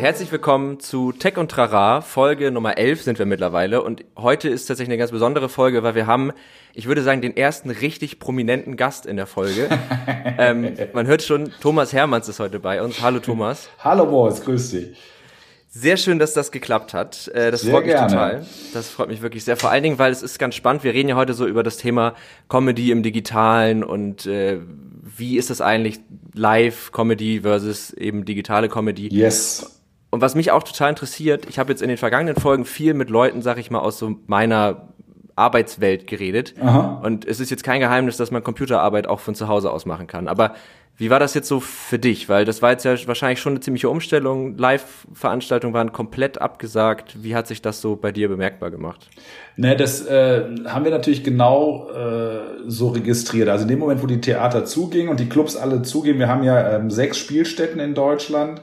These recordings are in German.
Herzlich willkommen zu Tech und Trara. Folge Nummer 11 sind wir mittlerweile. Und heute ist tatsächlich eine ganz besondere Folge, weil wir haben, ich würde sagen, den ersten richtig prominenten Gast in der Folge. ähm, man hört schon, Thomas Hermanns ist heute bei uns. Hallo Thomas. Hallo Boris, grüß dich. Sehr schön, dass das geklappt hat. Äh, das sehr freut mich gerne. total. Das freut mich wirklich sehr. Vor allen Dingen, weil es ist ganz spannend. Wir reden ja heute so über das Thema Comedy im Digitalen und äh, wie ist das eigentlich Live-Comedy versus eben digitale Comedy. Yes. Und was mich auch total interessiert, ich habe jetzt in den vergangenen Folgen viel mit Leuten, sag ich mal, aus so meiner Arbeitswelt geredet. Aha. Und es ist jetzt kein Geheimnis, dass man Computerarbeit auch von zu Hause aus machen kann. Aber wie war das jetzt so für dich? Weil das war jetzt ja wahrscheinlich schon eine ziemliche Umstellung. Live-Veranstaltungen waren komplett abgesagt. Wie hat sich das so bei dir bemerkbar gemacht? Ne, das äh, haben wir natürlich genau äh, so registriert. Also in dem Moment, wo die Theater zugingen und die Clubs alle zugingen, wir haben ja ähm, sechs Spielstätten in Deutschland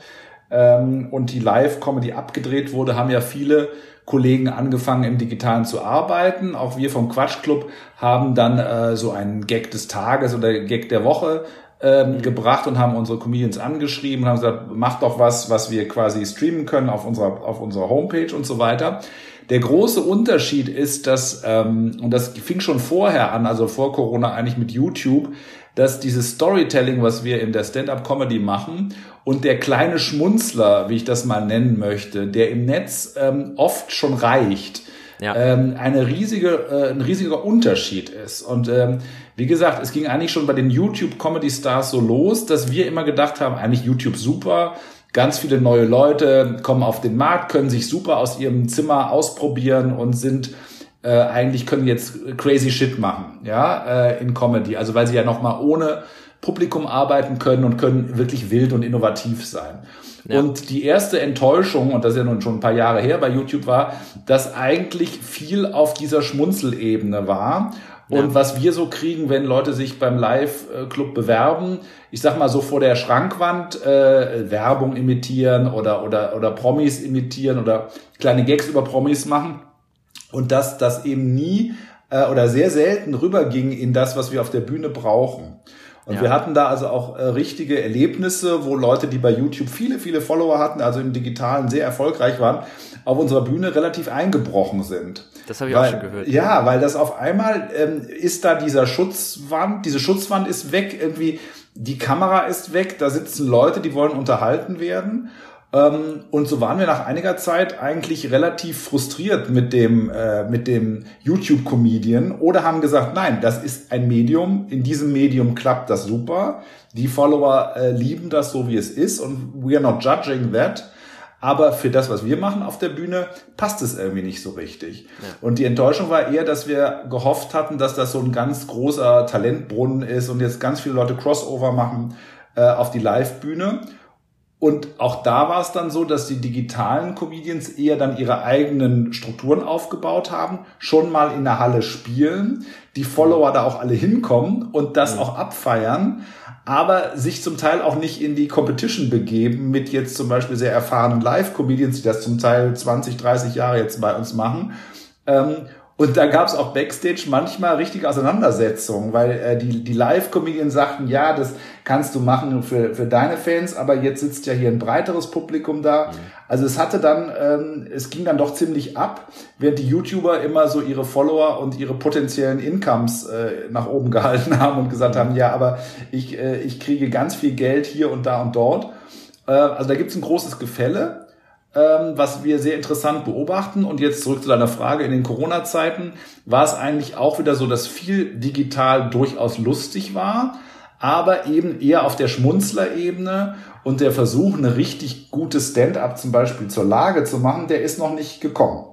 ähm, und die Live-Comedy abgedreht wurde, haben ja viele Kollegen angefangen im Digitalen zu arbeiten. Auch wir vom Quatsch Club haben dann äh, so einen Gag des Tages oder Gag der Woche ähm, mhm. gebracht und haben unsere Comedians angeschrieben und haben gesagt, macht doch was, was wir quasi streamen können auf unserer, auf unserer Homepage und so weiter. Der große Unterschied ist, dass, ähm, und das fing schon vorher an, also vor Corona eigentlich mit YouTube, dass dieses Storytelling, was wir in der Stand-up-Comedy machen und der kleine Schmunzler, wie ich das mal nennen möchte, der im Netz ähm, oft schon reicht, ja. ähm, eine riesige, äh, ein riesiger Unterschied ist. Und ähm, wie gesagt, es ging eigentlich schon bei den YouTube-Comedy-Stars so los, dass wir immer gedacht haben, eigentlich YouTube super, ganz viele neue Leute kommen auf den Markt, können sich super aus ihrem Zimmer ausprobieren und sind äh, eigentlich können jetzt crazy shit machen, ja, äh, in Comedy. Also weil sie ja nochmal ohne Publikum arbeiten können und können wirklich wild und innovativ sein. Ja. Und die erste Enttäuschung, und das ist ja nun schon ein paar Jahre her bei YouTube, war, dass eigentlich viel auf dieser Schmunzelebene war. Und ja. was wir so kriegen, wenn Leute sich beim Live-Club bewerben, ich sag mal so vor der Schrankwand äh, Werbung imitieren oder, oder, oder Promis imitieren oder kleine Gags über Promis machen, und dass das eben nie äh, oder sehr selten rüberging in das, was wir auf der Bühne brauchen. Und ja. wir hatten da also auch äh, richtige Erlebnisse, wo Leute, die bei YouTube viele, viele Follower hatten, also im Digitalen sehr erfolgreich waren, auf unserer Bühne relativ eingebrochen sind. Das habe ich weil, auch schon gehört. Ja, weil das auf einmal ähm, ist da dieser Schutzwand, diese Schutzwand ist weg, irgendwie die Kamera ist weg, da sitzen Leute, die wollen unterhalten werden und so waren wir nach einiger Zeit eigentlich relativ frustriert mit dem, äh, mit dem YouTube-Comedian oder haben gesagt, nein, das ist ein Medium, in diesem Medium klappt das super, die Follower äh, lieben das so, wie es ist und we are not judging that. Aber für das, was wir machen auf der Bühne, passt es irgendwie nicht so richtig. Ja. Und die Enttäuschung war eher, dass wir gehofft hatten, dass das so ein ganz großer Talentbrunnen ist und jetzt ganz viele Leute Crossover machen äh, auf die Live-Bühne. Und auch da war es dann so, dass die digitalen Comedians eher dann ihre eigenen Strukturen aufgebaut haben, schon mal in der Halle spielen, die Follower da auch alle hinkommen und das mhm. auch abfeiern, aber sich zum Teil auch nicht in die Competition begeben mit jetzt zum Beispiel sehr erfahrenen Live-Comedians, die das zum Teil 20, 30 Jahre jetzt bei uns machen. Ähm, und da gab es auch Backstage manchmal richtige Auseinandersetzungen, weil äh, die, die Live-Comedians sagten, ja, das kannst du machen für, für deine Fans, aber jetzt sitzt ja hier ein breiteres Publikum da. Mhm. Also es hatte dann, ähm, es ging dann doch ziemlich ab, während die YouTuber immer so ihre Follower und ihre potenziellen Incomes äh, nach oben gehalten haben und gesagt haben, ja, aber ich, äh, ich kriege ganz viel Geld hier und da und dort. Äh, also da gibt's ein großes Gefälle was wir sehr interessant beobachten. Und jetzt zurück zu deiner Frage. In den Corona-Zeiten war es eigentlich auch wieder so, dass viel digital durchaus lustig war, aber eben eher auf der Schmunzlerebene und der Versuch, eine richtig gute Stand-up zum Beispiel zur Lage zu machen, der ist noch nicht gekommen.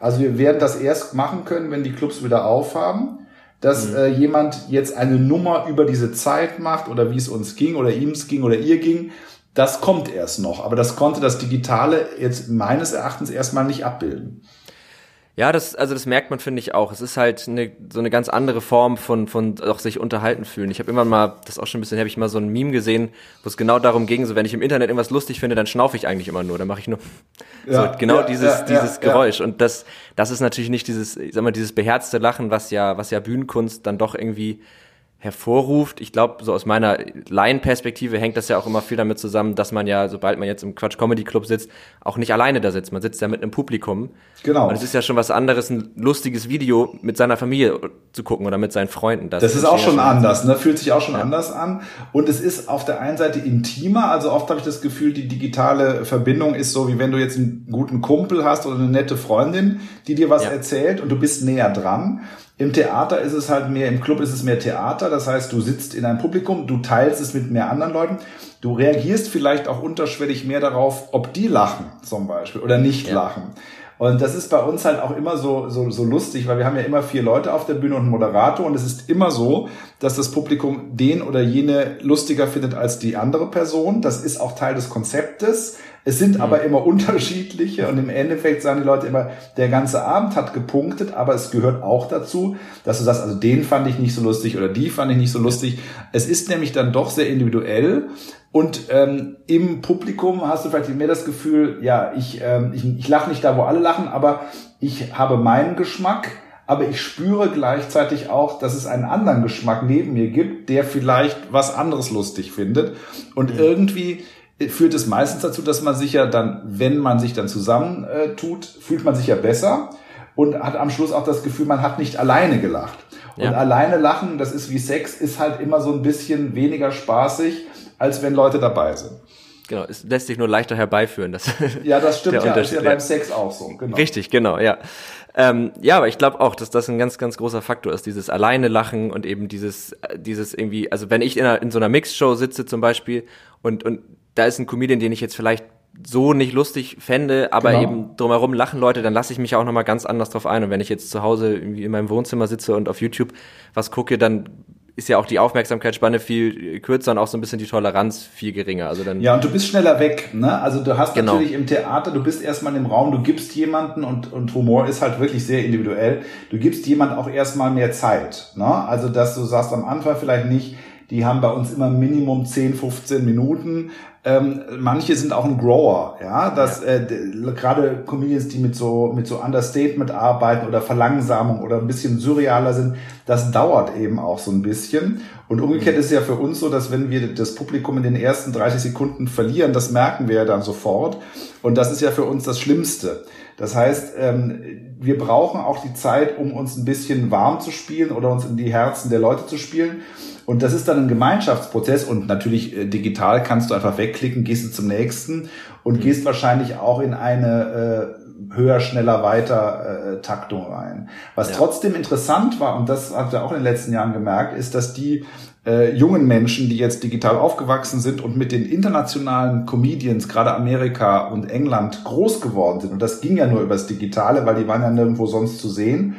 Also wir werden das erst machen können, wenn die Clubs wieder aufhaben dass mhm. äh, jemand jetzt eine Nummer über diese Zeit macht oder wie es uns ging oder ihm es ging oder ihr ging, das kommt erst noch, aber das konnte das Digitale jetzt meines Erachtens erstmal nicht abbilden. Ja, das, also das merkt man, finde ich auch. Es ist halt eine, so eine ganz andere Form von, von auch sich unterhalten fühlen. Ich habe immer mal, das auch schon ein bisschen, habe ich mal so ein Meme gesehen, wo es genau darum ging, so wenn ich im Internet irgendwas lustig finde, dann schnaufe ich eigentlich immer nur, dann mache ich nur ja, so genau ja, dieses, ja, dieses Geräusch. Und das, das ist natürlich nicht dieses, ich sag mal, dieses beherzte Lachen, was ja, was ja Bühnenkunst dann doch irgendwie hervorruft. Ich glaube, so aus meiner Laienperspektive hängt das ja auch immer viel damit zusammen, dass man ja, sobald man jetzt im Quatsch Comedy Club sitzt, auch nicht alleine da sitzt. Man sitzt ja mit einem Publikum. Genau. Und es ist ja schon was anderes, ein lustiges Video mit seiner Familie zu gucken oder mit seinen Freunden. Das, das ist auch schon anders, ne? Fühlt sich auch schon ja. anders an. Und es ist auf der einen Seite intimer. Also oft habe ich das Gefühl, die digitale Verbindung ist so, wie wenn du jetzt einen guten Kumpel hast oder eine nette Freundin, die dir was ja. erzählt und du bist näher dran. Im Theater ist es halt mehr, im Club ist es mehr Theater. Das heißt, du sitzt in einem Publikum, du teilst es mit mehr anderen Leuten. Du reagierst vielleicht auch unterschwellig mehr darauf, ob die lachen zum Beispiel oder nicht ja. lachen. Und das ist bei uns halt auch immer so, so, so lustig, weil wir haben ja immer vier Leute auf der Bühne und einen Moderator und es ist immer so, dass das Publikum den oder jene lustiger findet als die andere Person. Das ist auch Teil des Konzeptes. Es sind mhm. aber immer unterschiedliche und im Endeffekt sagen die Leute immer, der ganze Abend hat gepunktet, aber es gehört auch dazu, dass du sagst, also den fand ich nicht so lustig oder die fand ich nicht so lustig. Es ist nämlich dann doch sehr individuell und ähm, im Publikum hast du vielleicht mehr das Gefühl, ja, ich, ähm, ich, ich lache nicht da, wo alle lachen, aber ich habe meinen Geschmack aber ich spüre gleichzeitig auch, dass es einen anderen Geschmack neben mir gibt, der vielleicht was anderes lustig findet. Und mhm. irgendwie führt es meistens dazu, dass man sich ja dann, wenn man sich dann zusammen äh, fühlt man sich ja besser und hat am Schluss auch das Gefühl, man hat nicht alleine gelacht. Und ja. alleine lachen, das ist wie Sex, ist halt immer so ein bisschen weniger spaßig, als wenn Leute dabei sind. Genau, es lässt sich nur leichter herbeiführen. Das ja, das stimmt ja, ist ja beim Sex auch so. Genau. Richtig, genau, ja. Ähm, ja, aber ich glaube auch, dass das ein ganz, ganz großer Faktor ist, dieses alleine Lachen und eben dieses, dieses irgendwie, also wenn ich in, einer, in so einer Mixshow sitze zum Beispiel und, und da ist ein Comedian, den ich jetzt vielleicht so nicht lustig fände, aber genau. eben drumherum lachen Leute, dann lasse ich mich auch nochmal ganz anders drauf ein. Und wenn ich jetzt zu Hause irgendwie in meinem Wohnzimmer sitze und auf YouTube was gucke, dann ist ja auch die Aufmerksamkeitsspanne viel kürzer und auch so ein bisschen die Toleranz viel geringer. Also dann ja, und du bist schneller weg. Ne? Also du hast genau. natürlich im Theater, du bist erstmal im Raum, du gibst jemanden und, und Humor ist halt wirklich sehr individuell. Du gibst jemand auch erstmal mehr Zeit. Ne? Also dass du sagst am Anfang vielleicht nicht, die haben bei uns immer Minimum 10, 15 Minuten. Ähm, manche sind auch ein Grower, ja, dass ja. äh, gerade Comedians, die mit so mit so Understatement arbeiten oder Verlangsamung oder ein bisschen surrealer sind, das dauert eben auch so ein bisschen. Und umgekehrt mhm. ist es ja für uns so, dass wenn wir das Publikum in den ersten 30 Sekunden verlieren, das merken wir ja dann sofort. Und das ist ja für uns das Schlimmste. Das heißt, ähm, wir brauchen auch die Zeit, um uns ein bisschen warm zu spielen oder uns in die Herzen der Leute zu spielen. Und das ist dann ein Gemeinschaftsprozess und natürlich äh, digital kannst du einfach wegklicken, gehst du zum nächsten und mhm. gehst wahrscheinlich auch in eine äh, höher, schneller, weiter äh, Taktung rein. Was ja. trotzdem interessant war, und das habt ihr auch in den letzten Jahren gemerkt, ist, dass die äh, jungen Menschen, die jetzt digital aufgewachsen sind und mit den internationalen Comedians, gerade Amerika und England, groß geworden sind, und das ging ja nur übers Digitale, weil die waren ja nirgendwo sonst zu sehen,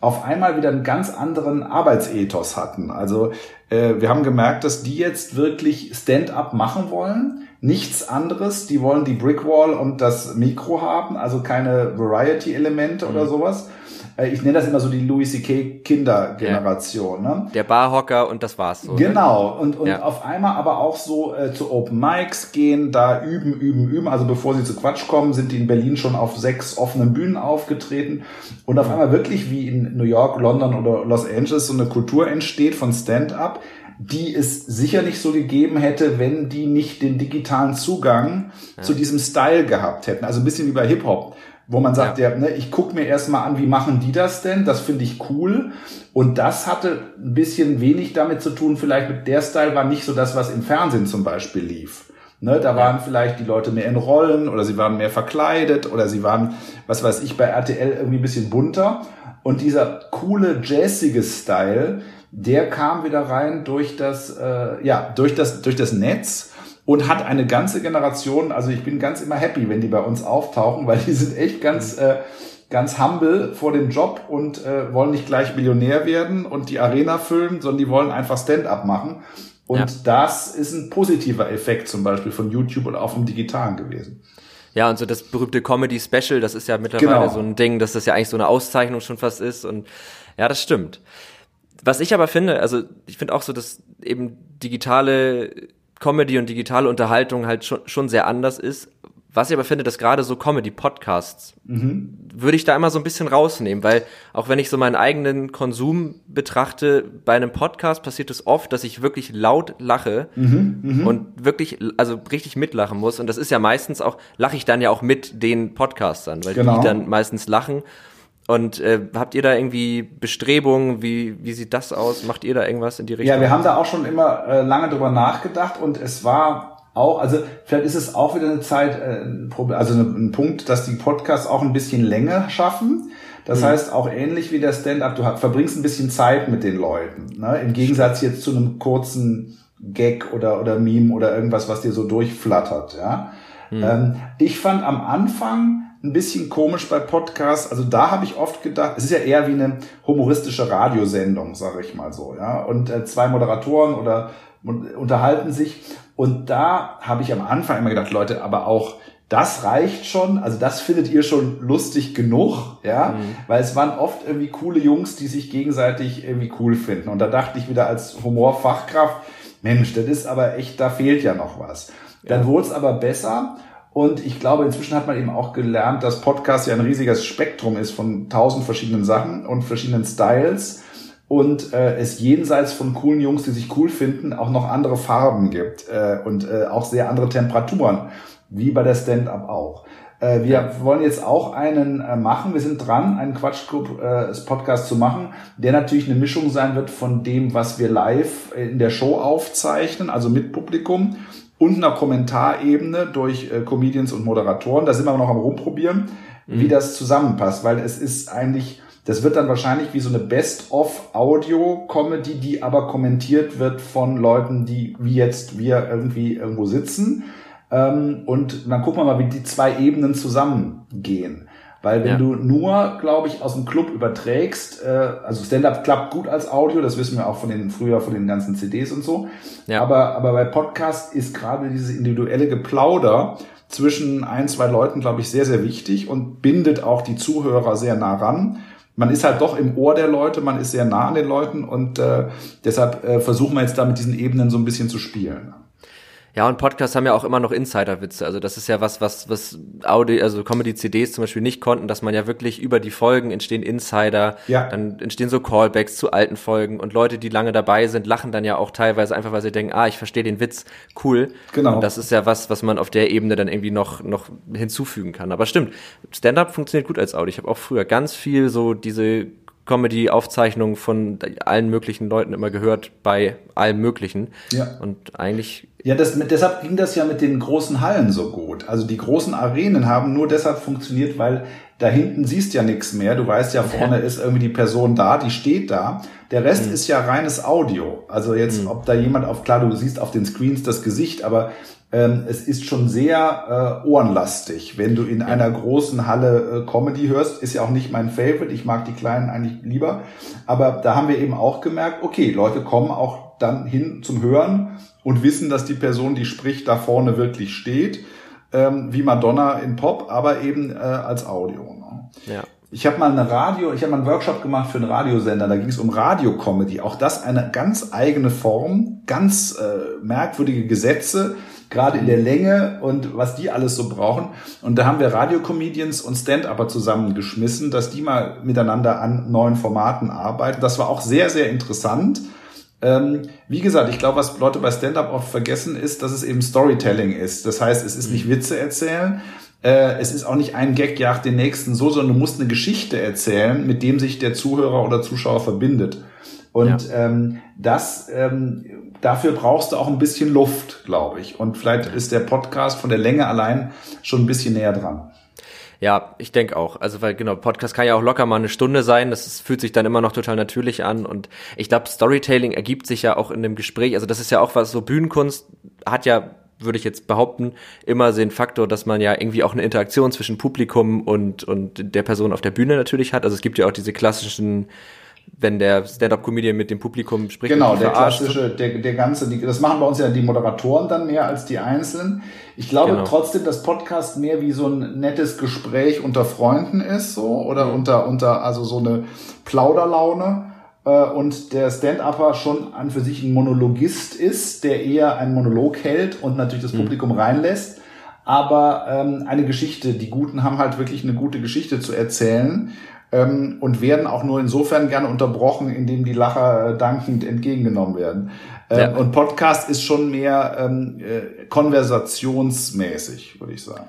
auf einmal wieder einen ganz anderen Arbeitsethos hatten. Also äh, wir haben gemerkt, dass die jetzt wirklich Stand-up machen wollen. Nichts anderes. Die wollen die Brickwall und das Mikro haben, also keine Variety-Elemente mhm. oder sowas. Äh, ich nenne das immer so die Louis C.K. Kindergeneration. Ja. Ne? Der Barhocker und das war's. So, ne? genau. Und, und ja. auf einmal aber auch so äh, zu Open Mics gehen, da üben, üben, üben. Also bevor sie zu Quatsch kommen, sind die in Berlin schon auf sechs offenen Bühnen aufgetreten. Und auf einmal wirklich wie in New York, London oder Los Angeles so eine Kultur entsteht von Stand-up, die es sicher nicht so gegeben hätte, wenn die nicht den digitalen Zugang ja. zu diesem Style gehabt hätten. Also ein bisschen wie bei Hip-Hop wo man sagt, ja, ja ne, ich gucke mir erstmal an, wie machen die das denn? Das finde ich cool. Und das hatte ein bisschen wenig damit zu tun, vielleicht mit der Style war nicht so das, was im Fernsehen zum Beispiel lief. Ne, da waren vielleicht die Leute mehr in Rollen oder sie waren mehr verkleidet oder sie waren, was weiß ich, bei RTL irgendwie ein bisschen bunter. Und dieser coole, jazzige Style, der kam wieder rein durch das, äh, ja, durch das, durch das Netz und hat eine ganze Generation, also ich bin ganz immer happy, wenn die bei uns auftauchen, weil die sind echt ganz, äh, ganz humble vor dem Job und äh, wollen nicht gleich Millionär werden und die Arena füllen, sondern die wollen einfach Stand-up machen. Und ja. das ist ein positiver Effekt zum Beispiel von YouTube und auch vom Digitalen gewesen. Ja, und so das berühmte Comedy Special, das ist ja mittlerweile genau. so ein Ding, dass das ja eigentlich so eine Auszeichnung schon fast ist. Und ja, das stimmt. Was ich aber finde, also ich finde auch so, dass eben digitale Comedy und digitale Unterhaltung halt schon, schon sehr anders ist. Was ich aber finde, dass gerade so Comedy-Podcasts, mhm. würde ich da immer so ein bisschen rausnehmen, weil auch wenn ich so meinen eigenen Konsum betrachte, bei einem Podcast passiert es oft, dass ich wirklich laut lache mhm, mhm. und wirklich, also richtig mitlachen muss. Und das ist ja meistens auch, lache ich dann ja auch mit den Podcastern, weil genau. die dann meistens lachen. Und äh, habt ihr da irgendwie Bestrebungen? Wie, wie sieht das aus? Macht ihr da irgendwas in die Richtung? Ja, wir haben da auch schon immer äh, lange drüber nachgedacht und es war auch, also vielleicht ist es auch wieder eine Zeit, äh, ein Problem, also ein Punkt, dass die Podcasts auch ein bisschen länger schaffen. Das mhm. heißt, auch ähnlich wie der Stand-up, du verbringst ein bisschen Zeit mit den Leuten. Ne? Im Gegensatz jetzt zu einem kurzen Gag oder, oder Meme oder irgendwas, was dir so durchflattert. Ja? Mhm. Ähm, ich fand am Anfang ein bisschen komisch bei Podcasts. Also da habe ich oft gedacht, es ist ja eher wie eine humoristische Radiosendung, sage ich mal so, ja. Und äh, zwei Moderatoren oder unterhalten sich. Und da habe ich am Anfang immer gedacht, Leute, aber auch das reicht schon, also das findet ihr schon lustig genug, ja, mhm. weil es waren oft irgendwie coole Jungs, die sich gegenseitig irgendwie cool finden. Und da dachte ich wieder als Humorfachkraft, Mensch, das ist aber echt, da fehlt ja noch was. Dann ja. wurde es aber besser und ich glaube, inzwischen hat man eben auch gelernt, dass Podcast ja ein riesiges Spektrum ist von tausend verschiedenen Sachen und verschiedenen Styles. Und äh, es jenseits von coolen Jungs, die sich cool finden, auch noch andere Farben gibt äh, und äh, auch sehr andere Temperaturen, wie bei der Stand-up auch. Äh, wir wollen jetzt auch einen äh, machen. Wir sind dran, einen Quatschclub äh, Podcast zu machen, der natürlich eine Mischung sein wird von dem, was wir live in der Show aufzeichnen, also mit Publikum und einer Kommentarebene durch äh, Comedians und Moderatoren. Da sind wir noch am rumprobieren, mhm. wie das zusammenpasst, weil es ist eigentlich, das wird dann wahrscheinlich wie so eine Best-of-Audio-Comedy, die aber kommentiert wird von Leuten, die wie jetzt wir irgendwie irgendwo sitzen. Ähm, und dann gucken wir mal, wie die zwei Ebenen zusammengehen. Weil wenn ja. du nur, glaube ich, aus dem Club überträgst, äh, also Stand-up klappt gut als Audio, das wissen wir auch von den früher von den ganzen CDs und so. Ja. Aber, aber bei Podcast ist gerade dieses individuelle Geplauder zwischen ein, zwei Leuten, glaube ich, sehr, sehr wichtig und bindet auch die Zuhörer sehr nah ran. Man ist halt doch im Ohr der Leute, man ist sehr nah an den Leuten und äh, deshalb äh, versuchen wir jetzt da mit diesen Ebenen so ein bisschen zu spielen. Ja, und Podcasts haben ja auch immer noch Insider-Witze. Also das ist ja was, was, was Audio, also Comedy-CDs zum Beispiel nicht konnten, dass man ja wirklich über die Folgen entstehen Insider, ja. dann entstehen so Callbacks zu alten Folgen und Leute, die lange dabei sind, lachen dann ja auch teilweise einfach, weil sie denken, ah, ich verstehe den Witz, cool. Genau. Und das ist ja was, was man auf der Ebene dann irgendwie noch, noch hinzufügen kann. Aber stimmt, Stand-up funktioniert gut als Audio. Ich habe auch früher ganz viel so diese Comedy-Aufzeichnungen von allen möglichen Leuten immer gehört, bei allem Möglichen. Ja. Und eigentlich. Ja, das, mit, deshalb ging das ja mit den großen Hallen so gut. Also die großen Arenen haben nur deshalb funktioniert, weil da hinten siehst ja nichts mehr. Du weißt ja, vorne ist irgendwie die Person da, die steht da. Der Rest mhm. ist ja reines Audio. Also jetzt, mhm. ob da jemand auf, klar, du siehst auf den Screens das Gesicht, aber ähm, es ist schon sehr äh, ohrenlastig. Wenn du in ja. einer großen Halle äh, Comedy hörst, ist ja auch nicht mein Favorite. Ich mag die kleinen eigentlich lieber. Aber da haben wir eben auch gemerkt, okay, Leute kommen auch dann hin zum Hören und wissen, dass die Person, die spricht, da vorne wirklich steht. Ähm, wie Madonna in Pop, aber eben äh, als Audio. Ne? Ja. Ich habe mal eine Radio, ich habe mal einen Workshop gemacht für einen Radiosender, da ging es um Radiocomedy. Auch das eine ganz eigene Form, ganz äh, merkwürdige Gesetze gerade in der Länge und was die alles so brauchen. Und da haben wir Radiocomedians und Stand-Upper zusammengeschmissen, dass die mal miteinander an neuen Formaten arbeiten. Das war auch sehr, sehr interessant. Ähm, wie gesagt, ich glaube, was Leute bei Stand-Up oft vergessen, ist, dass es eben Storytelling ist. Das heißt, es ist nicht Witze erzählen, äh, es ist auch nicht ein Gag jagt den nächsten so, sondern du musst eine Geschichte erzählen, mit dem sich der Zuhörer oder Zuschauer verbindet. Und ja. ähm, das ähm, dafür brauchst du auch ein bisschen Luft, glaube ich. Und vielleicht ist der Podcast von der Länge allein schon ein bisschen näher dran. Ja, ich denke auch. Also weil genau, Podcast kann ja auch locker mal eine Stunde sein. Das ist, fühlt sich dann immer noch total natürlich an. Und ich glaube, Storytelling ergibt sich ja auch in dem Gespräch. Also das ist ja auch was so Bühnenkunst hat ja würde ich jetzt behaupten, immer den Faktor, dass man ja irgendwie auch eine Interaktion zwischen Publikum und, und der Person auf der Bühne natürlich hat. Also es gibt ja auch diese klassischen wenn der Stand-up-Comedian mit dem Publikum spricht. Genau, der klassische, der, der ganze, die, das machen bei uns ja die Moderatoren dann mehr als die Einzelnen. Ich glaube genau. trotzdem, dass Podcast mehr wie so ein nettes Gespräch unter Freunden ist, so, oder mhm. unter, unter, also so eine Plauderlaune. Äh, und der Stand-Upper schon an für sich ein Monologist ist, der eher einen Monolog hält und natürlich das mhm. Publikum reinlässt. aber ähm, eine Geschichte. Die Guten haben halt wirklich eine gute Geschichte zu erzählen ähm, und werden auch nur insofern gerne unterbrochen, indem die Lacher äh, dankend entgegengenommen werden. Ähm, ja. Und Podcast ist schon mehr ähm, äh, konversationsmäßig, würde ich sagen.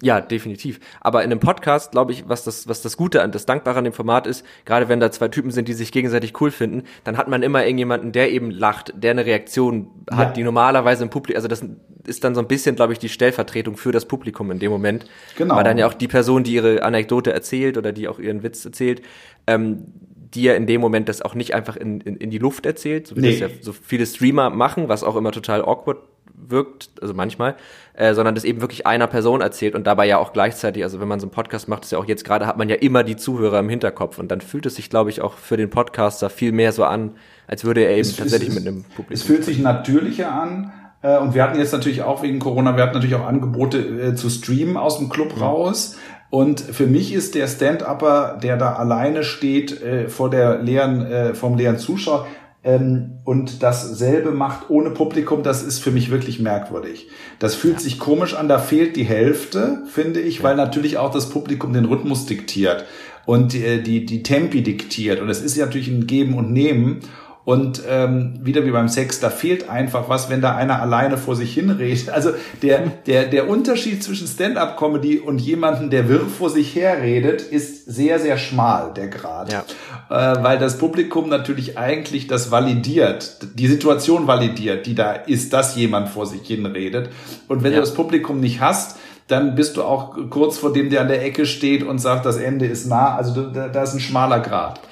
Ja, definitiv. Aber in einem Podcast, glaube ich, was das, was das Gute an, das Dankbare an dem Format ist, gerade wenn da zwei Typen sind, die sich gegenseitig cool finden, dann hat man immer irgendjemanden, der eben lacht, der eine Reaktion hat, ja. die normalerweise im Publikum, also das ist dann so ein bisschen, glaube ich, die Stellvertretung für das Publikum in dem Moment. Genau. Weil dann ja auch die Person, die ihre Anekdote erzählt oder die auch ihren Witz erzählt, ähm, die ja in dem Moment das auch nicht einfach in, in, in die Luft erzählt, so wie nee. das ja so viele Streamer machen, was auch immer total awkward wirkt, also manchmal, äh, sondern das eben wirklich einer Person erzählt und dabei ja auch gleichzeitig, also wenn man so einen Podcast macht, ist ja auch jetzt gerade, hat man ja immer die Zuhörer im Hinterkopf und dann fühlt es sich, glaube ich, auch für den Podcaster viel mehr so an, als würde er eben es, tatsächlich es, mit einem Publikum. Es fühlt sich natürlicher an. Äh, und wir hatten jetzt natürlich auch wegen Corona, wir hatten natürlich auch Angebote äh, zu streamen aus dem Club mhm. raus. Und für mich ist der Stand-Upper, der da alleine steht äh, vor der leeren, äh, vom leeren Zuschauer, ähm, und dasselbe macht ohne Publikum, das ist für mich wirklich merkwürdig. Das fühlt ja. sich komisch an, da fehlt die Hälfte, finde ich, ja. weil natürlich auch das Publikum den Rhythmus diktiert und die, die, die Tempi diktiert. Und es ist ja natürlich ein Geben und Nehmen. Und ähm, wieder wie beim Sex, da fehlt einfach was, wenn da einer alleine vor sich hinredet. Also der, der, der Unterschied zwischen Stand-up-Comedy und jemanden, der wirr vor sich herredet, ist sehr, sehr schmal, der Grad. Ja. Äh, weil das Publikum natürlich eigentlich das validiert, die Situation validiert, die da ist, dass jemand vor sich hinredet. Und wenn ja. du das Publikum nicht hast, dann bist du auch kurz vor dem, der an der Ecke steht und sagt, das Ende ist nah. Also da, da ist ein schmaler Grad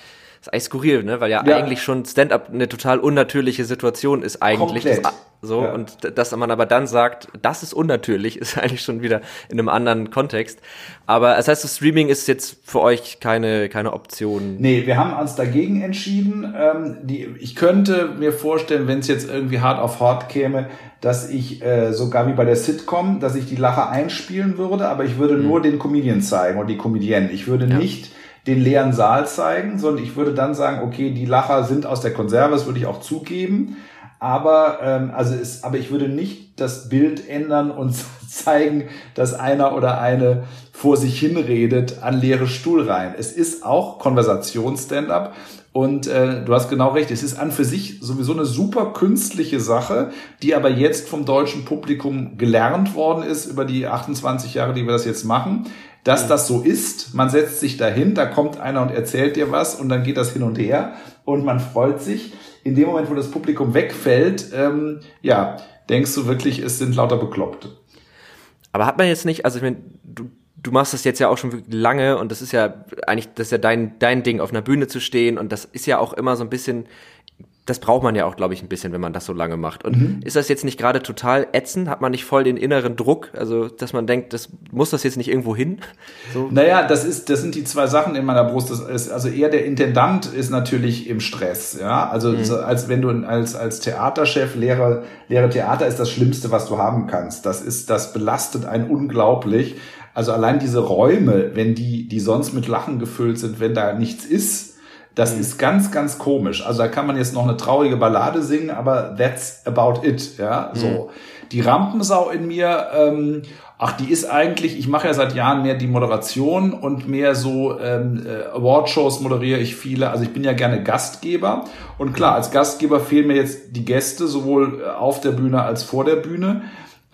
ist eigentlich skurril, ne? Weil ja, ja. eigentlich schon Stand-up eine total unnatürliche Situation ist eigentlich. Das, so ja. und dass man aber dann sagt, das ist unnatürlich, ist eigentlich schon wieder in einem anderen Kontext. Aber das heißt, das Streaming ist jetzt für euch keine keine Option. Nee, wir haben uns dagegen entschieden. Ähm, die, ich könnte mir vorstellen, wenn es jetzt irgendwie hart auf hart käme, dass ich äh, sogar wie bei der Sitcom, dass ich die Lache einspielen würde, aber ich würde mhm. nur den Comedian zeigen oder die Comedienne. Ich würde ja. nicht den leeren Saal zeigen, sondern ich würde dann sagen, okay, die Lacher sind aus der Konserve, das würde ich auch zugeben. Aber, ähm, also ist, aber ich würde nicht das Bild ändern und zeigen, dass einer oder eine vor sich hinredet an leere Stuhlreihen. Es ist auch Konversations-Stand-up. Und äh, du hast genau recht, es ist an für sich sowieso eine super künstliche Sache, die aber jetzt vom deutschen Publikum gelernt worden ist über die 28 Jahre, die wir das jetzt machen dass das so ist. Man setzt sich dahin, da kommt einer und erzählt dir was und dann geht das hin und her und man freut sich. In dem Moment, wo das Publikum wegfällt, ähm, ja, denkst du wirklich, es sind lauter Bekloppte. Aber hat man jetzt nicht, also ich meine, du, du machst das jetzt ja auch schon lange und das ist ja eigentlich, das ist ja dein, dein Ding, auf einer Bühne zu stehen und das ist ja auch immer so ein bisschen das braucht man ja auch, glaube ich, ein bisschen, wenn man das so lange macht. Und mhm. ist das jetzt nicht gerade total ätzend? Hat man nicht voll den inneren Druck? Also, dass man denkt, das muss das jetzt nicht irgendwo hin? So. Naja, das ist, das sind die zwei Sachen in meiner Brust. Das ist, also eher der Intendant ist natürlich im Stress, ja. Also, mhm. so, als wenn du als, als Theaterchef Lehrer, Lehre Theater ist das Schlimmste, was du haben kannst. Das ist, das belastet einen unglaublich. Also allein diese Räume, wenn die, die sonst mit Lachen gefüllt sind, wenn da nichts ist, das mhm. ist ganz, ganz komisch. Also da kann man jetzt noch eine traurige Ballade singen, aber that's about it. Ja, so. Mhm. Die Rampensau in mir, ähm, ach, die ist eigentlich, ich mache ja seit Jahren mehr die Moderation und mehr so ähm, äh, Awardshows moderiere ich viele. Also ich bin ja gerne Gastgeber. Und klar, als Gastgeber fehlen mir jetzt die Gäste, sowohl äh, auf der Bühne als vor der Bühne.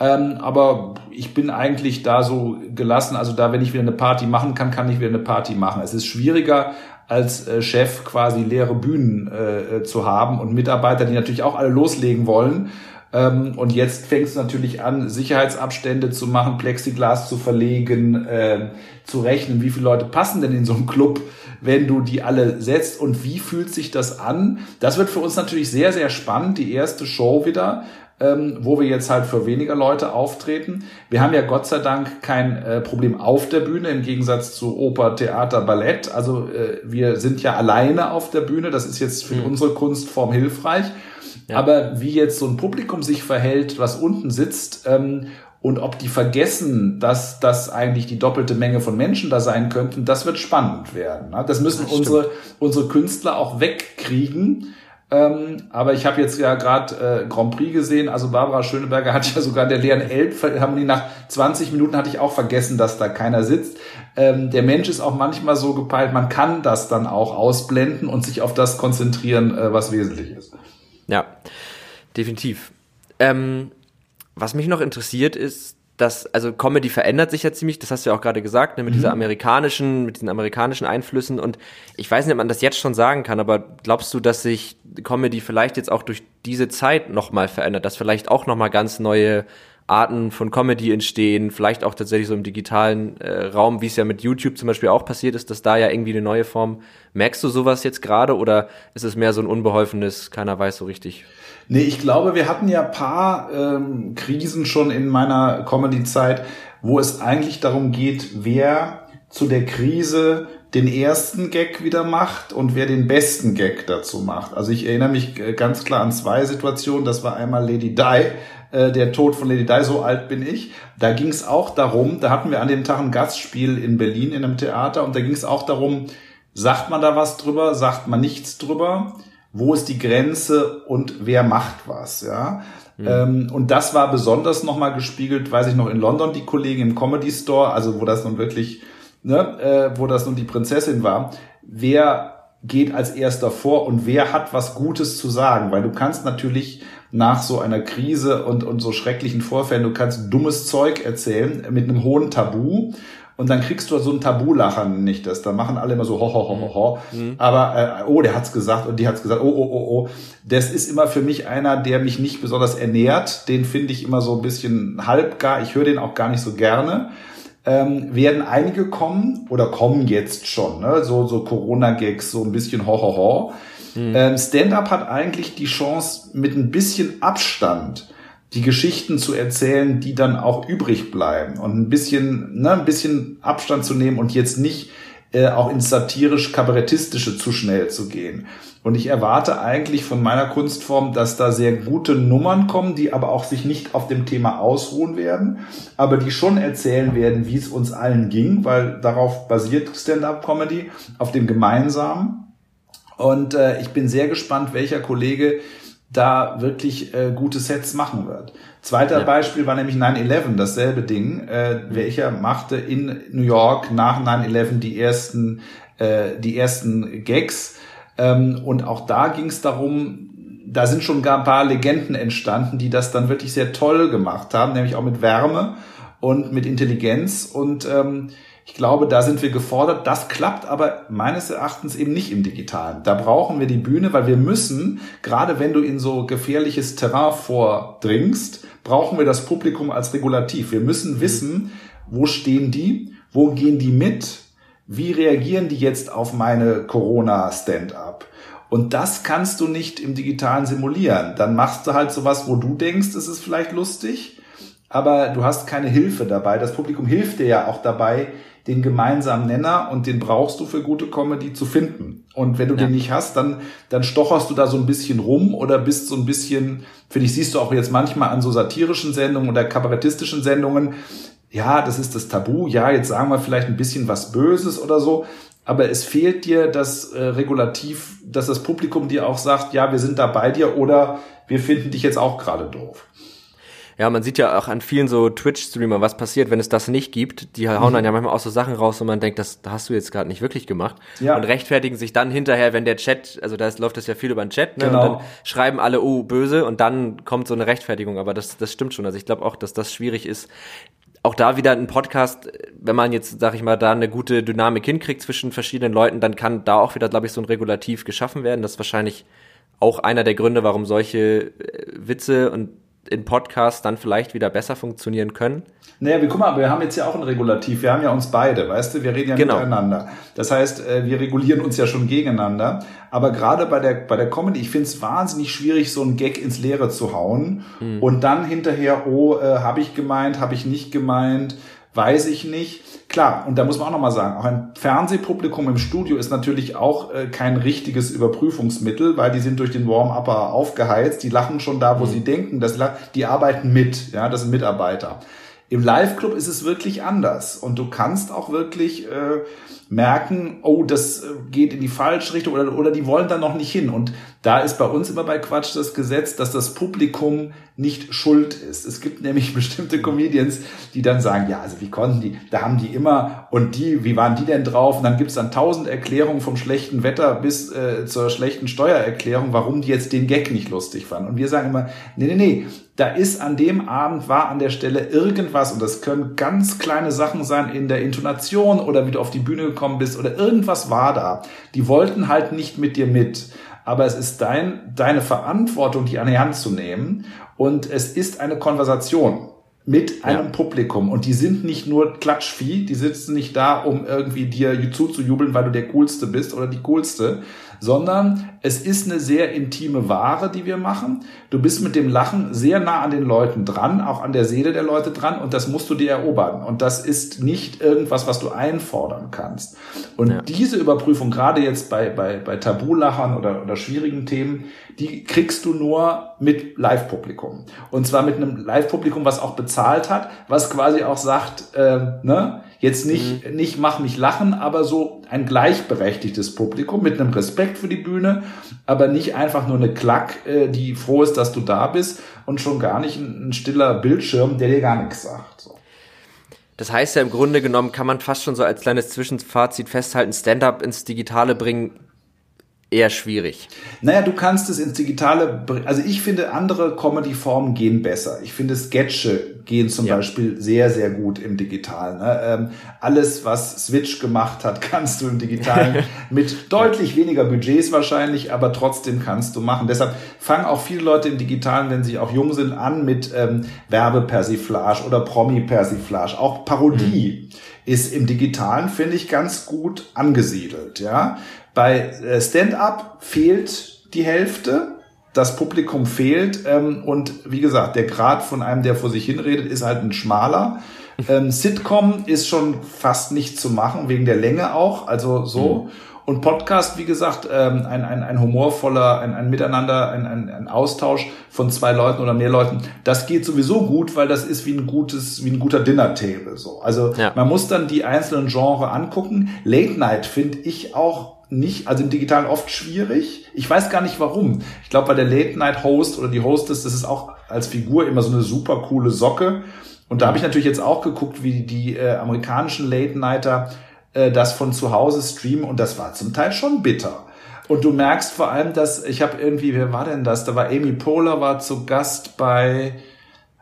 Ähm, aber ich bin eigentlich da so gelassen. Also da, wenn ich wieder eine Party machen kann, kann ich wieder eine Party machen. Es ist schwieriger, als äh, Chef quasi leere Bühnen äh, äh, zu haben und Mitarbeiter, die natürlich auch alle loslegen wollen. Ähm, und jetzt fängst du natürlich an, Sicherheitsabstände zu machen, Plexiglas zu verlegen, äh, zu rechnen, wie viele Leute passen denn in so einem Club, wenn du die alle setzt und wie fühlt sich das an? Das wird für uns natürlich sehr, sehr spannend, die erste Show wieder, ähm, wo wir jetzt halt für weniger Leute auftreten. Wir haben ja Gott sei Dank kein äh, Problem auf der Bühne im Gegensatz zu Oper, Theater, Ballett. Also äh, wir sind ja alleine auf der Bühne. Das ist jetzt für mhm. unsere Kunstform hilfreich. Ja. Aber wie jetzt so ein Publikum sich verhält, was unten sitzt ähm, und ob die vergessen, dass das eigentlich die doppelte Menge von Menschen da sein könnten, das wird spannend werden. Ne? Das müssen das unsere, unsere Künstler auch wegkriegen Ähm, aber ich habe jetzt ja gerade äh, Grand Prix gesehen. Also Barbara Schöneberger hat ja sogar der leeren Elb, haben die nach 20 Minuten hatte ich auch vergessen, dass da keiner sitzt. Ähm, der Mensch ist auch manchmal so gepeilt, man kann das dann auch ausblenden und sich auf das konzentrieren, äh, was wesentlich ist. Ja, definitiv. Ähm, was mich noch interessiert ist, dass, also Comedy verändert sich ja ziemlich, das hast du ja auch gerade gesagt, ne, mit mhm. dieser amerikanischen, mit diesen amerikanischen Einflüssen und ich weiß nicht, ob man das jetzt schon sagen kann, aber glaubst du, dass sich Comedy vielleicht jetzt auch durch diese Zeit nochmal verändert, dass vielleicht auch nochmal ganz neue Arten von Comedy entstehen, vielleicht auch tatsächlich so im digitalen äh, Raum, wie es ja mit YouTube zum Beispiel auch passiert ist, dass da ja irgendwie eine neue Form. Merkst du sowas jetzt gerade oder ist es mehr so ein unbeholfenes, keiner weiß so richtig? Nee, ich glaube, wir hatten ja paar ähm, Krisen schon in meiner Comedy-Zeit, wo es eigentlich darum geht, wer zu der Krise den ersten Gag wieder macht und wer den besten Gag dazu macht. Also ich erinnere mich äh, ganz klar an zwei Situationen. Das war einmal Lady Di, äh, der Tod von Lady Di, so alt bin ich. Da ging es auch darum, da hatten wir an dem Tag ein Gastspiel in Berlin in einem Theater und da ging es auch darum, sagt man da was drüber, sagt man nichts drüber wo ist die Grenze und wer macht was, ja. Mhm. Ähm, und das war besonders nochmal gespiegelt, weiß ich noch, in London, die Kollegen im Comedy Store, also wo das nun wirklich, ne, äh, wo das nun die Prinzessin war, wer geht als erster vor und wer hat was Gutes zu sagen, weil du kannst natürlich nach so einer Krise und, und so schrecklichen Vorfällen, du kannst dummes Zeug erzählen mit einem hohen Tabu und dann kriegst du so ein Tabulachen nicht das. Da machen alle immer so ho ho ho ho ho. Mhm. Aber äh, oh, der hat's gesagt und die hat's gesagt. Oh oh oh oh. Das ist immer für mich einer, der mich nicht besonders ernährt. Den finde ich immer so ein bisschen halbgar. Ich höre den auch gar nicht so gerne. Ähm, werden einige kommen oder kommen jetzt schon, ne? so, so Corona-Gags, so ein bisschen ho ho ho. Mhm. Ähm, Stand-up hat eigentlich die Chance, mit ein bisschen Abstand die Geschichten zu erzählen, die dann auch übrig bleiben und ein bisschen, ne, ein bisschen Abstand zu nehmen und jetzt nicht äh, auch ins satirisch-kabarettistische zu schnell zu gehen. Und ich erwarte eigentlich von meiner Kunstform, dass da sehr gute Nummern kommen, die aber auch sich nicht auf dem Thema ausruhen werden, aber die schon erzählen werden, wie es uns allen ging, weil darauf basiert Stand-up-Comedy, auf dem Gemeinsamen. Und äh, ich bin sehr gespannt, welcher Kollege da wirklich äh, gute Sets machen wird. Zweiter ja. Beispiel war nämlich 9-11, dasselbe Ding. Äh, welcher machte in New York nach 9-11 die ersten, äh, die ersten Gags. Ähm, und auch da ging es darum, da sind schon gar ein paar Legenden entstanden, die das dann wirklich sehr toll gemacht haben, nämlich auch mit Wärme und mit Intelligenz. Und ähm, ich glaube, da sind wir gefordert. Das klappt aber meines Erachtens eben nicht im Digitalen. Da brauchen wir die Bühne, weil wir müssen, gerade wenn du in so gefährliches Terrain vordringst, brauchen wir das Publikum als Regulativ. Wir müssen wissen, wo stehen die, wo gehen die mit, wie reagieren die jetzt auf meine Corona-Stand-up. Und das kannst du nicht im Digitalen simulieren. Dann machst du halt sowas, wo du denkst, es ist vielleicht lustig, aber du hast keine Hilfe dabei. Das Publikum hilft dir ja auch dabei, den gemeinsamen Nenner und den brauchst du für gute Comedy zu finden. Und wenn du ja. den nicht hast, dann, dann stocherst du da so ein bisschen rum oder bist so ein bisschen, finde ich, siehst du auch jetzt manchmal an so satirischen Sendungen oder kabarettistischen Sendungen, ja, das ist das Tabu, ja, jetzt sagen wir vielleicht ein bisschen was Böses oder so, aber es fehlt dir das äh, Regulativ, dass das Publikum dir auch sagt, ja, wir sind da bei dir oder wir finden dich jetzt auch gerade doof. Ja, man sieht ja auch an vielen so Twitch-Streamer, was passiert, wenn es das nicht gibt. Die hauen mhm. dann ja manchmal auch so Sachen raus, wo man denkt, das, das hast du jetzt gerade nicht wirklich gemacht. Ja. Und rechtfertigen sich dann hinterher, wenn der Chat, also da läuft das ja viel über den Chat, ne? Genau. Und dann schreiben alle, oh, böse, und dann kommt so eine Rechtfertigung. Aber das, das stimmt schon. Also ich glaube auch, dass das schwierig ist. Auch da wieder ein Podcast, wenn man jetzt, sag ich mal, da eine gute Dynamik hinkriegt zwischen verschiedenen Leuten, dann kann da auch wieder, glaube ich, so ein Regulativ geschaffen werden. Das ist wahrscheinlich auch einer der Gründe, warum solche äh, Witze und in Podcasts dann vielleicht wieder besser funktionieren können? Naja, wir, guck mal, wir haben jetzt ja auch ein Regulativ. Wir haben ja uns beide, weißt du? Wir reden ja genau. miteinander. Das heißt, äh, wir regulieren uns ja schon gegeneinander. Aber gerade bei der, bei der Comedy, ich finde es wahnsinnig schwierig, so einen Gag ins Leere zu hauen. Mhm. Und dann hinterher, oh, äh, habe ich gemeint, habe ich nicht gemeint, weiß ich nicht. Klar, und da muss man auch nochmal sagen, auch ein Fernsehpublikum im Studio ist natürlich auch äh, kein richtiges Überprüfungsmittel, weil die sind durch den Warm-Upper aufgeheizt, die lachen schon da, wo mhm. sie denken, das, die arbeiten mit, ja, das sind Mitarbeiter. Im Live-Club ist es wirklich anders und du kannst auch wirklich äh, merken, oh, das äh, geht in die falsche Richtung oder, oder die wollen da noch nicht hin. Und da ist bei uns immer bei Quatsch das Gesetz, dass das Publikum nicht schuld ist. Es gibt nämlich bestimmte Comedians, die dann sagen, ja, also wie konnten die, da haben die immer und die, wie waren die denn drauf? Und dann gibt's dann tausend Erklärungen vom schlechten Wetter bis äh, zur schlechten Steuererklärung, warum die jetzt den Gag nicht lustig fanden. Und wir sagen immer, nee, nee, nee, da ist an dem Abend, war an der Stelle irgendwas, und das können ganz kleine Sachen sein in der Intonation oder wie du auf die Bühne gekommen bist oder irgendwas war da. Die wollten halt nicht mit dir mit. Aber es ist dein, deine Verantwortung, die an die Hand zu nehmen. Und es ist eine Konversation mit einem ja. Publikum. Und die sind nicht nur Klatschvieh, die sitzen nicht da, um irgendwie dir zuzujubeln, weil du der Coolste bist oder die Coolste, sondern es ist eine sehr intime Ware, die wir machen. Du bist mit dem Lachen sehr nah an den Leuten dran, auch an der Seele der Leute dran und das musst du dir erobern. Und das ist nicht irgendwas, was du einfordern kannst. Und ja. diese Überprüfung, gerade jetzt bei, bei, bei Tabulachern oder, oder schwierigen Themen, die kriegst du nur mit Live-Publikum. Und zwar mit einem Live-Publikum, was auch bezahlt hat, was quasi auch sagt, äh, ne, Jetzt nicht, mhm. nicht mach mich lachen, aber so ein gleichberechtigtes Publikum mit einem Respekt für die Bühne, aber nicht einfach nur eine Klack, äh, die froh ist, dass du da bist und schon gar nicht ein, ein stiller Bildschirm, der dir gar nichts sagt. So. Das heißt ja im Grunde genommen kann man fast schon so als kleines Zwischenfazit festhalten, Stand-up ins Digitale bringen eher schwierig. Naja, du kannst es ins Digitale, also ich finde, andere Comedy-Formen gehen besser. Ich finde, Sketche gehen zum ja. Beispiel sehr, sehr gut im Digitalen. Ne? Ähm, alles, was Switch gemacht hat, kannst du im Digitalen mit deutlich weniger Budgets wahrscheinlich, aber trotzdem kannst du machen. Deshalb fangen auch viele Leute im Digitalen, wenn sie auch jung sind, an mit ähm, Werbepersiflage oder Promi-Persiflage. Auch Parodie mhm. ist im Digitalen, finde ich, ganz gut angesiedelt. Ja, bei äh, Stand-up fehlt die Hälfte. Das Publikum fehlt ähm, und wie gesagt, der Grad von einem, der vor sich hinredet, ist halt ein schmaler. Ähm, Sitcom ist schon fast nicht zu machen, wegen der Länge auch, also so. Mhm. Und Podcast, wie gesagt, ähm, ein, ein, ein humorvoller, ein, ein Miteinander, ein, ein, ein Austausch von zwei Leuten oder mehr Leuten, das geht sowieso gut, weil das ist wie ein gutes, wie ein guter Dinner-Table. So. Also ja. man muss dann die einzelnen Genre angucken. Late Night finde ich auch nicht, also im Digitalen oft schwierig. Ich weiß gar nicht warum. Ich glaube, bei der Late Night Host oder die Hostess, das ist auch als Figur immer so eine super coole Socke. Und da habe ich natürlich jetzt auch geguckt, wie die äh, amerikanischen Late Nighter äh, das von zu Hause streamen und das war zum Teil schon bitter. Und du merkst vor allem, dass ich habe irgendwie, wer war denn das? Da war Amy Poehler war zu Gast bei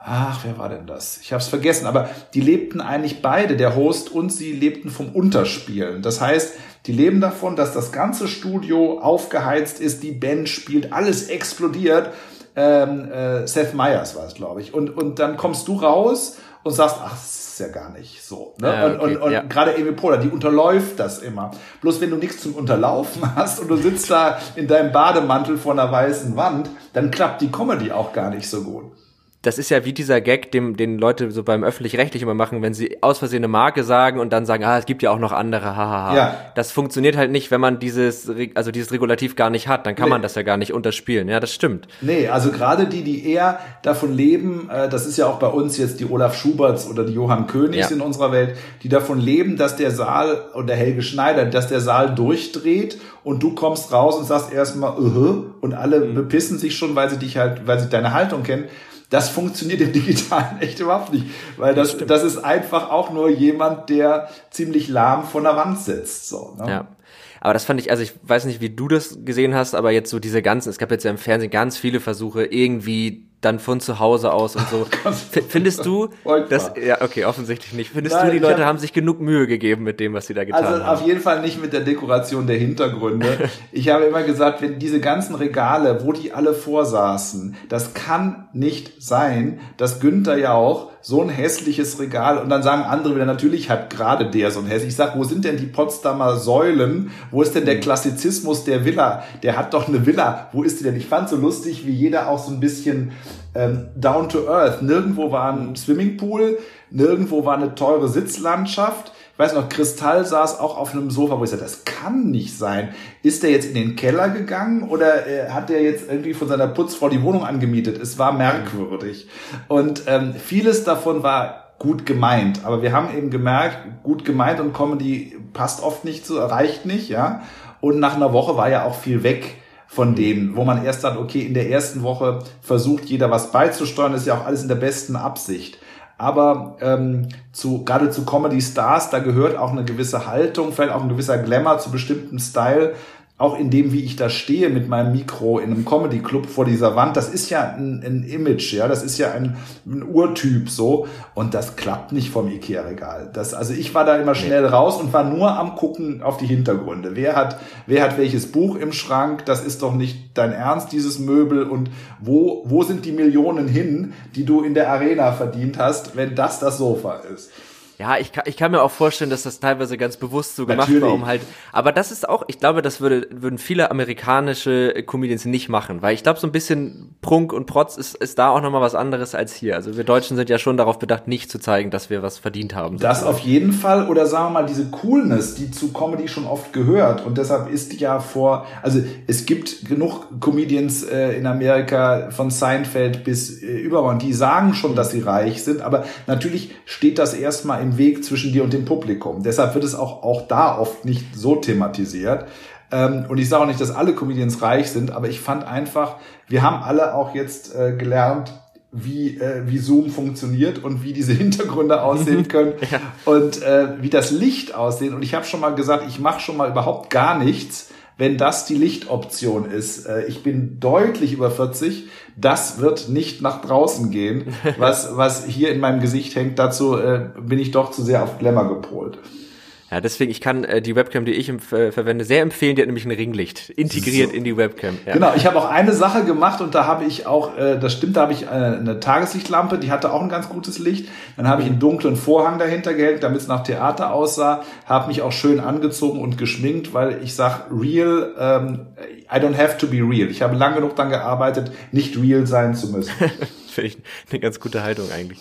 Ach, wer war denn das? Ich habe es vergessen, aber die lebten eigentlich beide, der Host und sie lebten vom Unterspielen. Das heißt, die leben davon, dass das ganze Studio aufgeheizt ist, die Band spielt, alles explodiert. Ähm, äh, Seth Meyers war es, glaube ich. Und, und dann kommst du raus und sagst, ach, das ist ja gar nicht so. Ne? Ja, okay, und und, und ja. gerade Amy Poehler, die unterläuft das immer. Bloß wenn du nichts zum Unterlaufen hast und du sitzt da in deinem Bademantel vor einer weißen Wand, dann klappt die Comedy auch gar nicht so gut das ist ja wie dieser Gag, dem, den Leute so beim öffentlich-rechtlich immer machen, wenn sie aus Versehen eine Marke sagen und dann sagen, ah, es gibt ja auch noch andere, hahaha. Ja. Das funktioniert halt nicht, wenn man dieses, also dieses Regulativ gar nicht hat, dann kann nee. man das ja gar nicht unterspielen. Ja, das stimmt. Nee, also gerade die, die eher davon leben, äh, das ist ja auch bei uns jetzt die Olaf Schuberts oder die Johann Königs ja. in unserer Welt, die davon leben, dass der Saal oder Helge Schneider, dass der Saal durchdreht und du kommst raus und sagst erstmal, uh -huh, und alle mhm. bepissen sich schon, weil sie dich halt, weil sie deine Haltung kennen. Das funktioniert im Digitalen echt überhaupt nicht, weil das, das, das ist einfach auch nur jemand, der ziemlich lahm von der Wand sitzt. So, ne? Ja. Aber das fand ich, also ich weiß nicht, wie du das gesehen hast, aber jetzt so diese ganzen, es gab jetzt ja im Fernsehen ganz viele Versuche, irgendwie dann von zu Hause aus und so. Findest du, das, ja, okay, offensichtlich nicht. Findest Nein, du, die Leute hab, haben sich genug Mühe gegeben mit dem, was sie da getan also haben? Also auf jeden Fall nicht mit der Dekoration der Hintergründe. ich habe immer gesagt, wenn diese ganzen Regale, wo die alle vorsaßen, das kann nicht sein, dass Günther ja auch so ein hässliches Regal und dann sagen andere wieder, natürlich hat gerade der so ein hässlich. Ich sag, wo sind denn die Potsdamer Säulen? Wo ist denn der Klassizismus der Villa? Der hat doch eine Villa. Wo ist die denn? Ich fand so lustig, wie jeder auch so ein bisschen ähm, down to earth. Nirgendwo war ein Swimmingpool, nirgendwo war eine teure Sitzlandschaft. Ich weiß noch, Kristall saß auch auf einem Sofa, wo ich sagte, das kann nicht sein. Ist der jetzt in den Keller gegangen oder äh, hat der jetzt irgendwie von seiner Putzfrau die Wohnung angemietet? Es war merkwürdig. Und ähm, vieles davon war gut gemeint. Aber wir haben eben gemerkt, gut gemeint und Comedy passt oft nicht so, reicht nicht, ja. Und nach einer Woche war ja auch viel weg von dem, wo man erst sagt, okay, in der ersten Woche versucht jeder was beizusteuern, ist ja auch alles in der besten Absicht. Aber ähm, zu, gerade zu Comedy Stars, da gehört auch eine gewisse Haltung, vielleicht auch ein gewisser Glamour zu bestimmten Style auch in dem, wie ich da stehe mit meinem Mikro in einem Comedy Club vor dieser Wand, das ist ja ein, ein Image, ja, das ist ja ein, ein, Urtyp so und das klappt nicht vom Ikea Regal. Das, also ich war da immer schnell raus und war nur am gucken auf die Hintergründe. Wer hat, wer hat welches Buch im Schrank? Das ist doch nicht dein Ernst, dieses Möbel und wo, wo sind die Millionen hin, die du in der Arena verdient hast, wenn das das Sofa ist? Ja, ich kann, ich kann mir auch vorstellen, dass das teilweise ganz bewusst so gemacht Natürlich. war, um halt. Aber das ist auch, ich glaube, das würde, würden viele amerikanische Comedians nicht machen, weil ich glaube, so ein bisschen Prunk und Protz ist, ist da auch nochmal was anderes als hier. Also wir Deutschen sind ja schon darauf bedacht, nicht zu zeigen, dass wir was verdient haben. Das auf jeden Fall. Oder sagen wir mal, diese Coolness, die zu Comedy schon oft gehört. Und deshalb ist ja vor, also es gibt genug Comedians äh, in Amerika von Seinfeld bis äh, Übermann, die sagen schon, dass sie reich sind. Aber natürlich steht das erstmal im im Weg zwischen dir und dem Publikum. Deshalb wird es auch, auch da oft nicht so thematisiert. Ähm, und ich sage auch nicht, dass alle Comedians reich sind, aber ich fand einfach, wir haben alle auch jetzt äh, gelernt, wie, äh, wie Zoom funktioniert und wie diese Hintergründe aussehen können ja. und äh, wie das Licht aussehen. Und ich habe schon mal gesagt, ich mache schon mal überhaupt gar nichts, wenn das die Lichtoption ist. Äh, ich bin deutlich über 40. Das wird nicht nach draußen gehen. Was, was hier in meinem Gesicht hängt, dazu äh, bin ich doch zu sehr auf Glamour gepolt. Ja, deswegen, ich kann äh, die Webcam, die ich äh, verwende, sehr empfehlen. Die hat nämlich ein Ringlicht integriert so. in die Webcam. Ja. Genau, ich habe auch eine Sache gemacht und da habe ich auch, äh, das stimmt, da habe ich äh, eine Tageslichtlampe, die hatte auch ein ganz gutes Licht. Dann habe ich einen dunklen Vorhang dahinter gehängt, damit es nach Theater aussah. Habe mich auch schön angezogen und geschminkt, weil ich sag, real, ähm, I don't have to be real. Ich habe lang genug daran gearbeitet, nicht real sein zu müssen. Finde ich eine ganz gute Haltung eigentlich.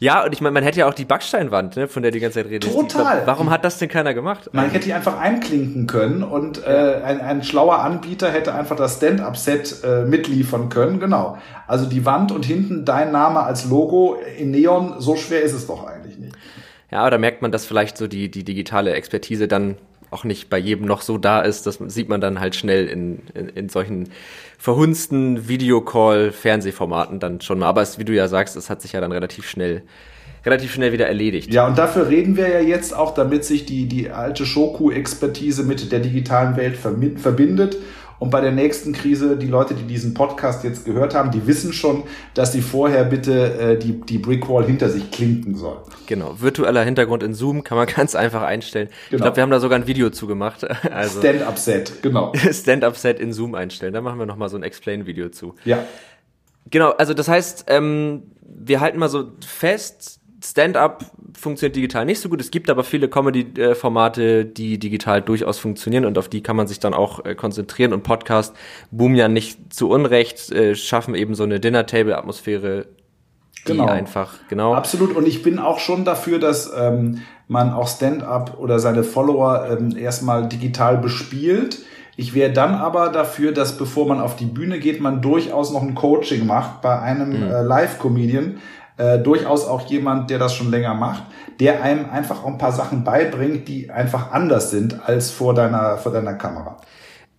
Ja, und ich meine, man hätte ja auch die Backsteinwand, ne, von der die ganze Zeit redet. Total. Warum hat das denn keiner gemacht? Man hätte die einfach einklinken können und äh, ein, ein schlauer Anbieter hätte einfach das Stand-up-Set äh, mitliefern können. Genau. Also die Wand und hinten dein Name als Logo in Neon, so schwer ist es doch eigentlich nicht. Ja, aber da merkt man, dass vielleicht so die, die digitale Expertise dann auch nicht bei jedem noch so da ist. Das sieht man dann halt schnell in, in, in solchen verhunzten Videocall-Fernsehformaten dann schon mal. Aber es, wie du ja sagst, es hat sich ja dann relativ schnell relativ schnell wieder erledigt. Ja, und dafür reden wir ja jetzt auch, damit sich die, die alte Shoku-Expertise mit der digitalen Welt verbindet und bei der nächsten Krise, die Leute, die diesen Podcast jetzt gehört haben, die wissen schon, dass sie vorher bitte äh, die, die Brickwall hinter sich klinken sollen. Genau, virtueller Hintergrund in Zoom kann man ganz einfach einstellen. Genau. Ich glaube, wir haben da sogar ein Video zugemacht. Also Stand-up-Set, genau. Stand-up-Set in Zoom einstellen. Da machen wir nochmal so ein Explain-Video zu. Ja. Genau, also das heißt, ähm, wir halten mal so fest, Stand-up funktioniert digital nicht so gut. Es gibt aber viele Comedy-Formate, die digital durchaus funktionieren und auf die kann man sich dann auch äh, konzentrieren. Und Podcast boomen ja nicht zu Unrecht, äh, schaffen eben so eine Dinner-Table-Atmosphäre, die genau. einfach, genau. Absolut. Und ich bin auch schon dafür, dass ähm, man auch Stand-up oder seine Follower ähm, erstmal digital bespielt. Ich wäre dann aber dafür, dass bevor man auf die Bühne geht, man durchaus noch ein Coaching macht bei einem mhm. äh, Live-Comedian, äh, durchaus auch jemand, der das schon länger macht, der einem einfach auch ein paar Sachen beibringt, die einfach anders sind als vor deiner, vor deiner Kamera.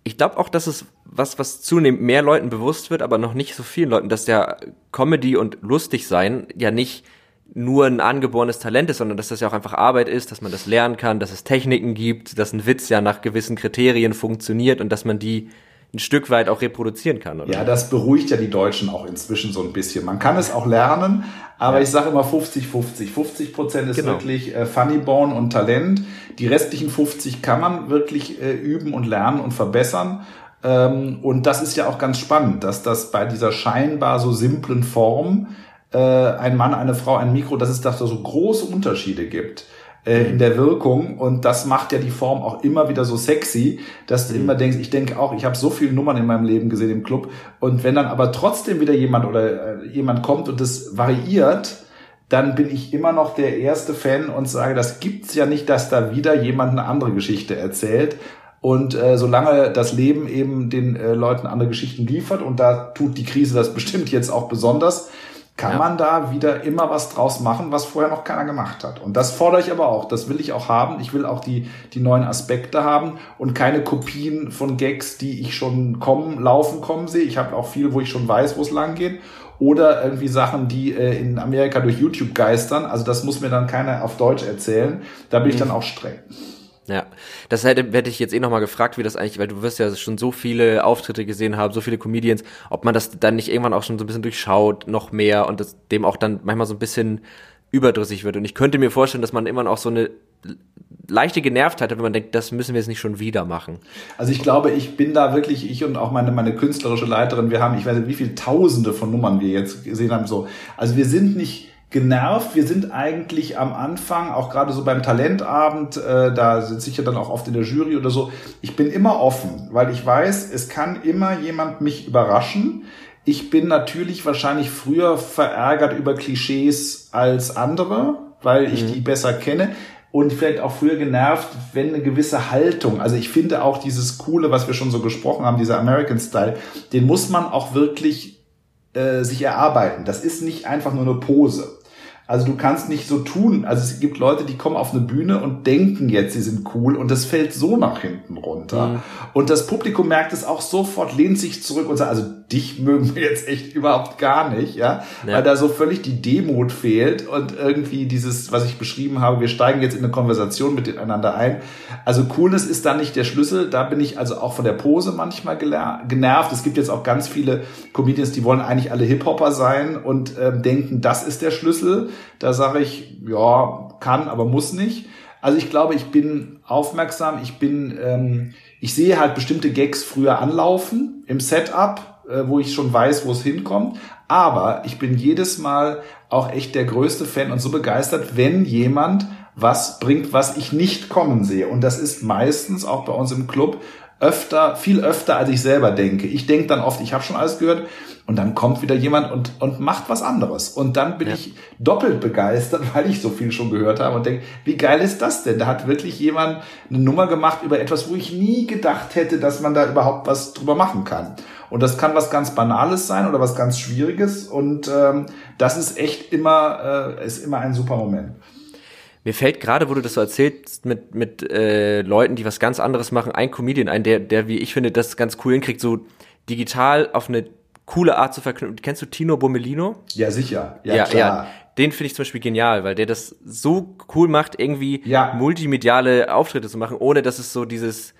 Ich glaube auch, dass es was, was zunehmend mehr Leuten bewusst wird, aber noch nicht so vielen Leuten, dass der Comedy und lustig sein ja nicht nur ein angeborenes Talent ist, sondern dass das ja auch einfach Arbeit ist, dass man das lernen kann, dass es Techniken gibt, dass ein Witz ja nach gewissen Kriterien funktioniert und dass man die ein Stück weit auch reproduzieren kann, oder? Ja, das beruhigt ja die Deutschen auch inzwischen so ein bisschen. Man kann es auch lernen, aber ja. ich sage immer 50-50. 50 Prozent ist genau. wirklich äh, Funny Bone und Talent. Die restlichen 50 kann man wirklich äh, üben und lernen und verbessern. Ähm, und das ist ja auch ganz spannend, dass das bei dieser scheinbar so simplen Form äh, ein Mann, eine Frau, ein Mikro, dass es da so große Unterschiede gibt äh, in der Wirkung und das macht ja die Form auch immer wieder so sexy, dass du mhm. immer denkst, ich denke auch, ich habe so viele Nummern in meinem Leben gesehen im Club und wenn dann aber trotzdem wieder jemand oder äh, jemand kommt und das variiert, dann bin ich immer noch der erste Fan und sage, das gibt's ja nicht, dass da wieder jemand eine andere Geschichte erzählt. Und äh, solange das Leben eben den äh, Leuten andere Geschichten liefert, und da tut die Krise das bestimmt jetzt auch besonders, kann ja. man da wieder immer was draus machen, was vorher noch keiner gemacht hat. Und das fordere ich aber auch. Das will ich auch haben. Ich will auch die, die neuen Aspekte haben und keine Kopien von Gags, die ich schon kommen, laufen kommen sehe. Ich habe auch viel, wo ich schon weiß, wo es lang geht. Oder irgendwie Sachen, die äh, in Amerika durch YouTube geistern. Also das muss mir dann keiner auf Deutsch erzählen. Da bin mhm. ich dann auch streng. Ja, das hätte, hätte ich jetzt eh nochmal gefragt, wie das eigentlich, weil du wirst ja schon so viele Auftritte gesehen haben, so viele Comedians, ob man das dann nicht irgendwann auch schon so ein bisschen durchschaut, noch mehr und das dem auch dann manchmal so ein bisschen überdrüssig wird. Und ich könnte mir vorstellen, dass man immer auch so eine leichte Genervtheit hat, wenn man denkt, das müssen wir jetzt nicht schon wieder machen. Also ich glaube, ich bin da wirklich, ich und auch meine, meine künstlerische Leiterin, wir haben, ich weiß nicht, wie viele Tausende von Nummern wir jetzt gesehen haben, so. Also wir sind nicht, genervt. Wir sind eigentlich am Anfang, auch gerade so beim Talentabend, äh, da sitze ich ja dann auch oft in der Jury oder so. Ich bin immer offen, weil ich weiß, es kann immer jemand mich überraschen. Ich bin natürlich wahrscheinlich früher verärgert über Klischees als andere, weil ich mhm. die besser kenne und vielleicht auch früher genervt, wenn eine gewisse Haltung, also ich finde auch dieses coole, was wir schon so gesprochen haben, dieser American Style, den muss man auch wirklich äh, sich erarbeiten. Das ist nicht einfach nur eine Pose. Also du kannst nicht so tun. Also es gibt Leute, die kommen auf eine Bühne und denken jetzt, sie sind cool und das fällt so nach hinten runter. Mhm. Und das Publikum merkt es auch sofort, lehnt sich zurück und sagt, also dich mögen wir jetzt echt überhaupt gar nicht, ja, ja. weil da so völlig die Demut fehlt und irgendwie dieses, was ich beschrieben habe, wir steigen jetzt in eine Konversation miteinander ein. Also Coolness ist da nicht der Schlüssel. Da bin ich also auch von der Pose manchmal genervt. Es gibt jetzt auch ganz viele Comedians, die wollen eigentlich alle Hip-Hopper sein und äh, denken, das ist der Schlüssel. Da sage ich, ja, kann, aber muss nicht. Also ich glaube, ich bin aufmerksam, ich bin, ähm, ich sehe halt bestimmte Gags früher anlaufen im Setup, äh, wo ich schon weiß, wo es hinkommt. Aber ich bin jedes Mal auch echt der größte Fan und so begeistert, wenn jemand was bringt, was ich nicht kommen sehe. Und das ist meistens auch bei uns im Club öfter, viel öfter, als ich selber denke. Ich denke dann oft, ich habe schon alles gehört und dann kommt wieder jemand und, und macht was anderes. Und dann bin ja. ich doppelt begeistert, weil ich so viel schon gehört habe und denke, wie geil ist das denn? Da hat wirklich jemand eine Nummer gemacht über etwas, wo ich nie gedacht hätte, dass man da überhaupt was drüber machen kann. Und das kann was ganz Banales sein oder was ganz Schwieriges. Und ähm, das ist echt immer, äh, ist immer ein super Moment. Mir fällt gerade, wo du das so erzählst, mit, mit äh, Leuten, die was ganz anderes machen, ein Comedian ein, der, der, wie ich finde, das ganz cool hinkriegt, so digital auf eine coole Art zu verknüpfen. Kennst du Tino Bommelino? Ja, sicher. Ja, ja, klar. ja. Den finde ich zum Beispiel genial, weil der das so cool macht, irgendwie ja. multimediale Auftritte zu machen, ohne dass es so dieses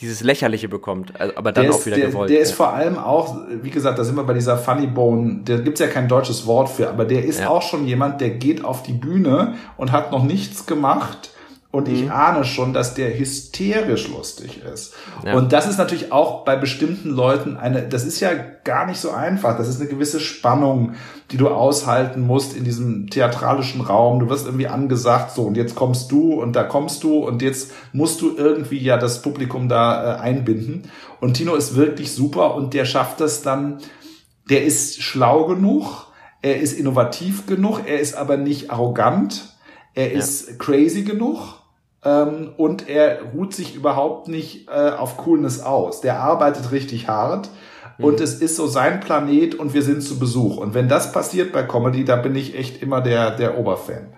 dieses Lächerliche bekommt, also, aber dann der auch wieder der, gewollt. Der ist vor allem auch, wie gesagt, da sind wir bei dieser Funny Bone, da gibt's ja kein deutsches Wort für, aber der ist ja. auch schon jemand, der geht auf die Bühne und hat noch nichts gemacht und ich mhm. ahne schon, dass der hysterisch lustig ist. Ja. Und das ist natürlich auch bei bestimmten Leuten eine, das ist ja gar nicht so einfach. Das ist eine gewisse Spannung, die du aushalten musst in diesem theatralischen Raum. Du wirst irgendwie angesagt, so und jetzt kommst du und da kommst du und jetzt musst du irgendwie ja das Publikum da äh, einbinden. Und Tino ist wirklich super und der schafft das dann, der ist schlau genug, er ist innovativ genug, er ist aber nicht arrogant, er ist ja. crazy genug ähm, und er ruht sich überhaupt nicht äh, auf Coolness aus. Der arbeitet richtig hart mhm. und es ist so sein Planet und wir sind zu Besuch. Und wenn das passiert bei Comedy, da bin ich echt immer der, der Oberfan.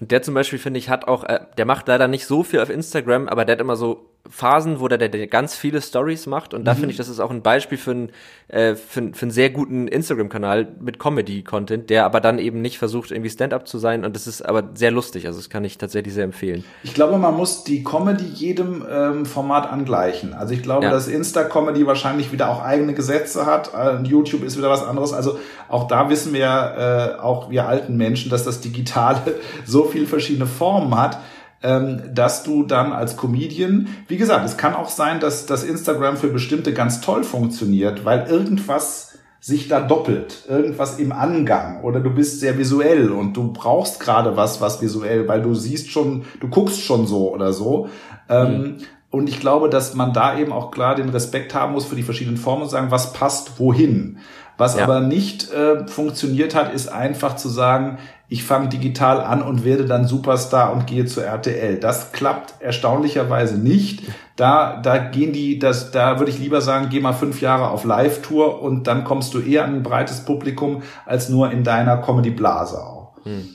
Und der zum Beispiel, finde ich, hat auch, äh, der macht leider nicht so viel auf Instagram, aber der hat immer so Phasen, wo der, der, der ganz viele Stories macht. Und da mhm. finde ich, das ist auch ein Beispiel für, ein, äh, für, für einen sehr guten Instagram-Kanal mit Comedy-Content, der aber dann eben nicht versucht, irgendwie Stand-up zu sein. Und das ist aber sehr lustig. Also das kann ich tatsächlich sehr empfehlen. Ich glaube, man muss die Comedy jedem ähm, Format angleichen. Also ich glaube, ja. dass Insta-Comedy wahrscheinlich wieder auch eigene Gesetze hat. Äh, YouTube ist wieder was anderes. Also auch da wissen wir, äh, auch wir alten Menschen, dass das Digitale so viel verschiedene Formen hat dass du dann als Comedian, wie gesagt, es kann auch sein, dass das Instagram für bestimmte ganz toll funktioniert, weil irgendwas sich da doppelt, irgendwas im Angang oder du bist sehr visuell und du brauchst gerade was, was visuell, weil du siehst schon, du guckst schon so oder so. Ähm, mhm. Und ich glaube, dass man da eben auch klar den Respekt haben muss für die verschiedenen Formen und sagen, was passt wohin. Was ja. aber nicht äh, funktioniert hat, ist einfach zu sagen, ich fange digital an und werde dann Superstar und gehe zur RTL. Das klappt erstaunlicherweise nicht. Da, da gehen die, das, da würde ich lieber sagen, geh mal fünf Jahre auf Live-Tour und dann kommst du eher an ein breites Publikum als nur in deiner Comedy-Blase auch. Hm.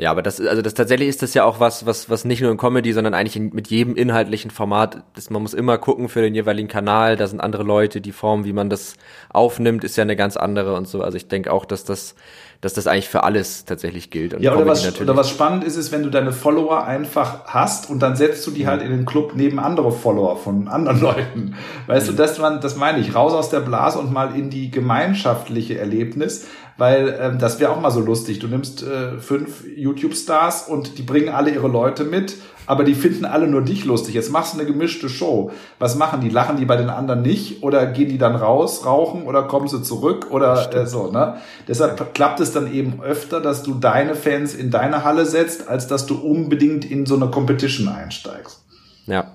Ja, aber das, also das tatsächlich ist das ja auch was, was, was nicht nur in Comedy, sondern eigentlich in, mit jedem inhaltlichen Format, das, man muss immer gucken für den jeweiligen Kanal, da sind andere Leute, die Form, wie man das aufnimmt, ist ja eine ganz andere und so. Also ich denke auch, dass das, dass das eigentlich für alles tatsächlich gilt. Und ja, oder was, oder was spannend ist, ist, wenn du deine Follower einfach hast und dann setzt du die halt in den Club neben andere Follower von anderen Leuten. Weißt mhm. du, das, man, das meine ich, raus aus der Blase und mal in die gemeinschaftliche Erlebnis weil ähm, das wäre auch mal so lustig. Du nimmst äh, fünf YouTube-Stars und die bringen alle ihre Leute mit, aber die finden alle nur dich lustig. Jetzt machst du eine gemischte Show. Was machen die? Lachen die bei den anderen nicht oder gehen die dann raus, rauchen oder kommen sie zurück oder äh, so, ne? Deshalb klappt es dann eben öfter, dass du deine Fans in deine Halle setzt, als dass du unbedingt in so eine Competition einsteigst. Ja.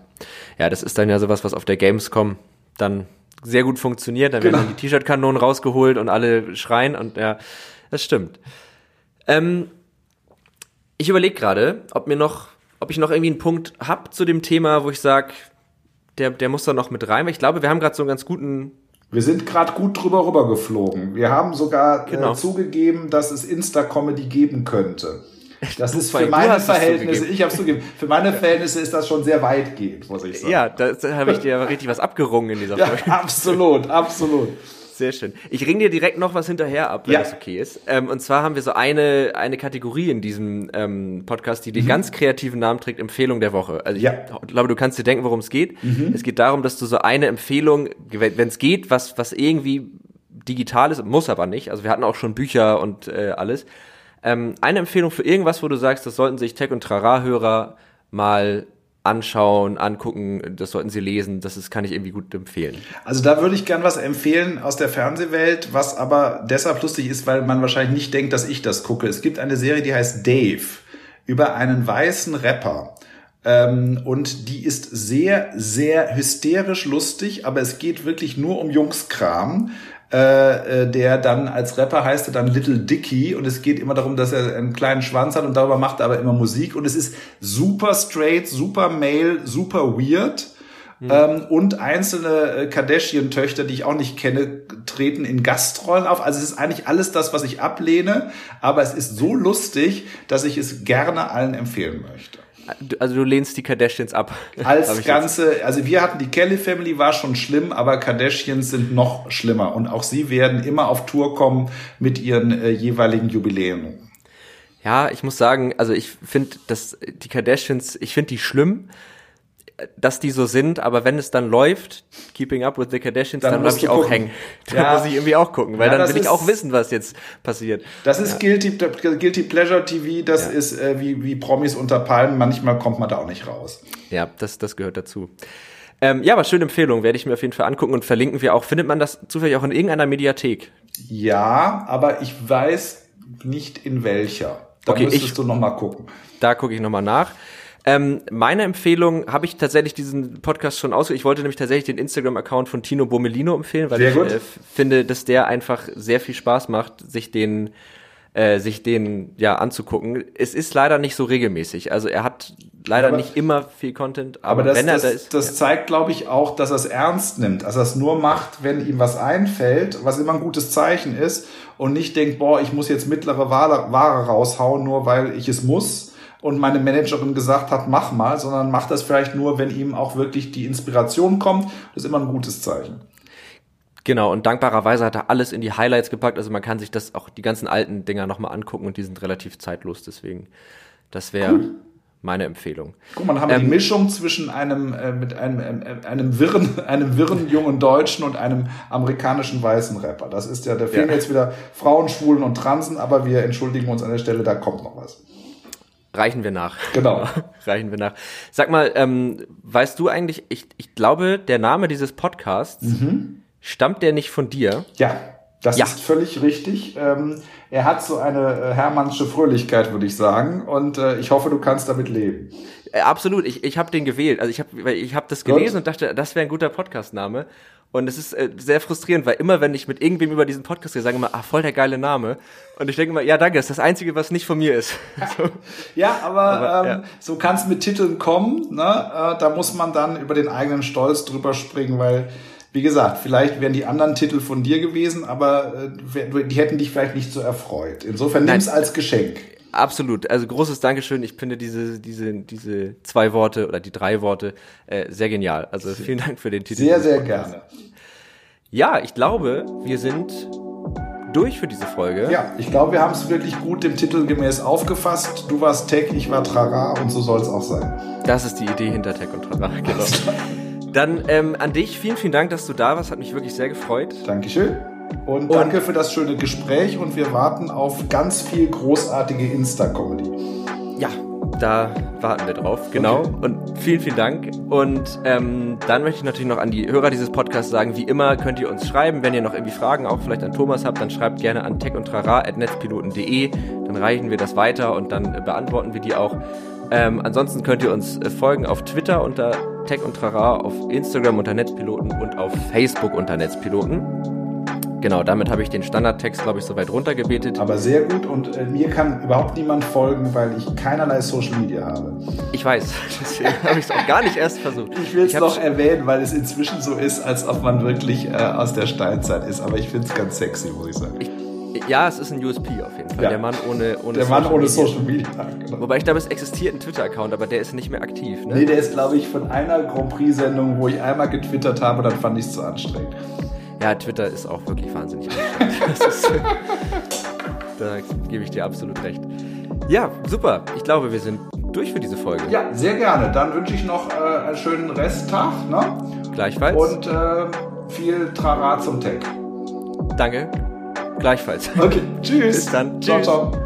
Ja, das ist dann ja sowas, was auf der Gamescom dann sehr gut funktioniert. Da genau. werden die T-Shirt-Kanonen rausgeholt und alle schreien und ja, das stimmt. Ähm, ich überlege gerade, ob mir noch, ob ich noch irgendwie einen Punkt hab zu dem Thema, wo ich sage, der, der muss da noch mit rein. Weil ich glaube, wir haben gerade so einen ganz guten wir sind gerade gut drüber rüber geflogen. Wir haben sogar äh, genau. äh, zugegeben, dass es Insta-Comedy geben könnte. Das ist für meine Verhältnisse, ich habe zugegeben, für meine Verhältnisse ist das schon sehr weitgehend, muss ich sagen. Ja, da habe ich dir richtig was abgerungen in dieser Folge. Ja, absolut, absolut. Sehr schön. Ich ring dir direkt noch was hinterher ab, wenn ja. das okay ist. Ähm, und zwar haben wir so eine, eine Kategorie in diesem ähm, Podcast, die den mhm. ganz kreativen Namen trägt, Empfehlung der Woche. Also ich ja. glaube, du kannst dir denken, worum es geht. Mhm. Es geht darum, dass du so eine Empfehlung, wenn es geht, was, was irgendwie digital ist, muss aber nicht. Also wir hatten auch schon Bücher und äh, alles ähm, eine Empfehlung für irgendwas, wo du sagst, das sollten sich Tech- und Trara-Hörer mal anschauen, angucken, das sollten sie lesen, das ist, kann ich irgendwie gut empfehlen. Also da würde ich gern was empfehlen aus der Fernsehwelt, was aber deshalb lustig ist, weil man wahrscheinlich nicht denkt, dass ich das gucke. Es gibt eine Serie, die heißt Dave, über einen weißen Rapper. Ähm, und die ist sehr, sehr hysterisch lustig, aber es geht wirklich nur um Jungskram. Äh, äh, der dann als Rapper heißt er dann Little Dicky und es geht immer darum, dass er einen kleinen Schwanz hat und darüber macht er aber immer Musik und es ist super straight, super male, super weird. Mhm. Ähm, und einzelne äh, Kardashian-Töchter, die ich auch nicht kenne, treten in Gastrollen auf. Also es ist eigentlich alles das, was ich ablehne, aber es ist so lustig, dass ich es gerne allen empfehlen möchte. Also du lehnst die Kardashians ab. Als Ganze, also wir hatten die Kelly Family, war schon schlimm, aber Kardashians sind noch schlimmer. Und auch sie werden immer auf Tour kommen mit ihren äh, jeweiligen Jubiläen. Ja, ich muss sagen, also ich finde, dass die Kardashians, ich finde die schlimm, dass die so sind, aber wenn es dann läuft, Keeping Up with the Kardashians, dann, dann bleibe ich auch gucken. hängen. Da ja. muss ich irgendwie auch gucken, weil ja, dann will ich auch wissen, was jetzt passiert. Das ist ja. Guilty, Guilty Pleasure TV, das ist äh, wie, wie Promis unter Palmen, manchmal kommt man da auch nicht raus. Ja, das, das gehört dazu. Ähm, ja, aber schöne Empfehlung, werde ich mir auf jeden Fall angucken und verlinken wir auch. Findet man das zufällig auch in irgendeiner Mediathek? Ja, aber ich weiß nicht in welcher. Da okay, müsstest ich, du noch mal gucken. Da gucke ich noch mal nach. Ähm, meine Empfehlung habe ich tatsächlich diesen Podcast schon ausgewählt. Ich wollte nämlich tatsächlich den Instagram-Account von Tino Bomelino empfehlen, weil sehr ich äh, finde, dass der einfach sehr viel Spaß macht, sich den äh, sich den ja anzugucken. Es ist leider nicht so regelmäßig. Also er hat leider aber, nicht immer viel Content, aber, aber das, wenn er das, da ist. Das ja. zeigt, glaube ich, auch, dass er es ernst nimmt. Also er es nur macht, wenn ihm was einfällt, was immer ein gutes Zeichen ist und nicht denkt, boah, ich muss jetzt mittlere Ware, Ware raushauen, nur weil ich es muss und meine Managerin gesagt hat, mach mal, sondern mach das vielleicht nur, wenn ihm auch wirklich die Inspiration kommt. Das ist immer ein gutes Zeichen. Genau, und dankbarerweise hat er alles in die Highlights gepackt. Also man kann sich das auch die ganzen alten Dinger nochmal angucken und die sind relativ zeitlos. Deswegen, das wäre cool. meine Empfehlung. Guck mal, dann haben wir ähm, die Mischung zwischen einem, äh, mit einem, äh, einem wirren, einem wirren jungen Deutschen und einem amerikanischen weißen Rapper. Das ist ja, da fehlen ja. jetzt wieder Frauen, Schwulen und Transen, aber wir entschuldigen uns an der Stelle, da kommt noch was. Reichen wir nach. Genau. Reichen wir nach. Sag mal, ähm, weißt du eigentlich, ich, ich glaube, der Name dieses Podcasts, mhm. stammt der nicht von dir? Ja, das ja. ist völlig richtig. Ähm, er hat so eine äh, hermannsche Fröhlichkeit, würde ich sagen. Und äh, ich hoffe, du kannst damit leben. Äh, absolut. Ich, ich habe den gewählt. Also ich habe ich hab das gelesen Gut. und dachte, das wäre ein guter Podcastname. Und es ist äh, sehr frustrierend, weil immer, wenn ich mit irgendwem über diesen Podcast rede, sagen immer, ah, voll der geile Name. Und ich denke immer, ja, danke, das ist das Einzige, was nicht von mir ist. so. Ja, aber, aber ähm, ja. so kann es mit Titeln kommen. Ne? Äh, da muss man dann über den eigenen Stolz drüber springen, weil, wie gesagt, vielleicht wären die anderen Titel von dir gewesen, aber äh, die hätten dich vielleicht nicht so erfreut. Insofern nimm es als Geschenk. Absolut. Also großes Dankeschön. Ich finde diese, diese, diese zwei Worte oder die drei Worte äh, sehr genial. Also vielen Dank für den Titel. Sehr, sehr gerne. Ja, ich glaube, wir sind durch für diese Folge. Ja, ich glaube, wir haben es wirklich gut dem Titel gemäß aufgefasst. Du warst Tech, ich war Trara und so soll es auch sein. Das ist die Idee hinter Tech und Trara, genau. Dann ähm, an dich, vielen, vielen Dank, dass du da warst. Hat mich wirklich sehr gefreut. Dankeschön. Und, und danke für das schöne Gespräch und wir warten auf ganz viel großartige Insta-Comedy. Ja, da warten wir drauf, genau. Okay. Und vielen, vielen Dank. Und ähm, dann möchte ich natürlich noch an die Hörer dieses Podcasts sagen, wie immer könnt ihr uns schreiben, wenn ihr noch irgendwie Fragen auch vielleicht an Thomas habt, dann schreibt gerne an techundtrara.netzpiloten.de, dann reichen wir das weiter und dann äh, beantworten wir die auch. Ähm, ansonsten könnt ihr uns äh, folgen auf Twitter unter Tech und Trara, auf Instagram unter Netzpiloten und auf Facebook unter Netzpiloten. Genau, damit habe ich den Standardtext, glaube ich, soweit runtergebetet. Aber sehr gut und äh, mir kann überhaupt niemand folgen, weil ich keinerlei Social Media habe. Ich weiß, deswegen habe ich es auch gar nicht erst versucht. Ich will es noch erwähnen, weil es inzwischen so ist, als ob man wirklich äh, aus der Steinzeit ist. Aber ich finde es ganz sexy, muss ich sagen. Ich, ja, es ist ein USP auf jeden Fall. Ja. Der Mann ohne, ohne Der Social Mann ohne Media. Social Media. Genau. Wobei ich glaube, es existiert ein Twitter-Account, aber der ist nicht mehr aktiv. Ne? Nee, der ist, glaube ich, von einer Grand Prix-Sendung, wo ich einmal getwittert habe, dann fand ich es zu anstrengend. Ja, Twitter ist auch wirklich wahnsinnig anstrengend. da gebe ich dir absolut recht. Ja, super. Ich glaube, wir sind durch für diese Folge. Ja, sehr gerne. Dann wünsche ich noch äh, einen schönen Resttag. Ne? Gleichfalls. Und äh, viel Trara zum Tech. Danke. Gleichfalls. Okay, tschüss. Bis dann. Tschüss. Ciao, ciao.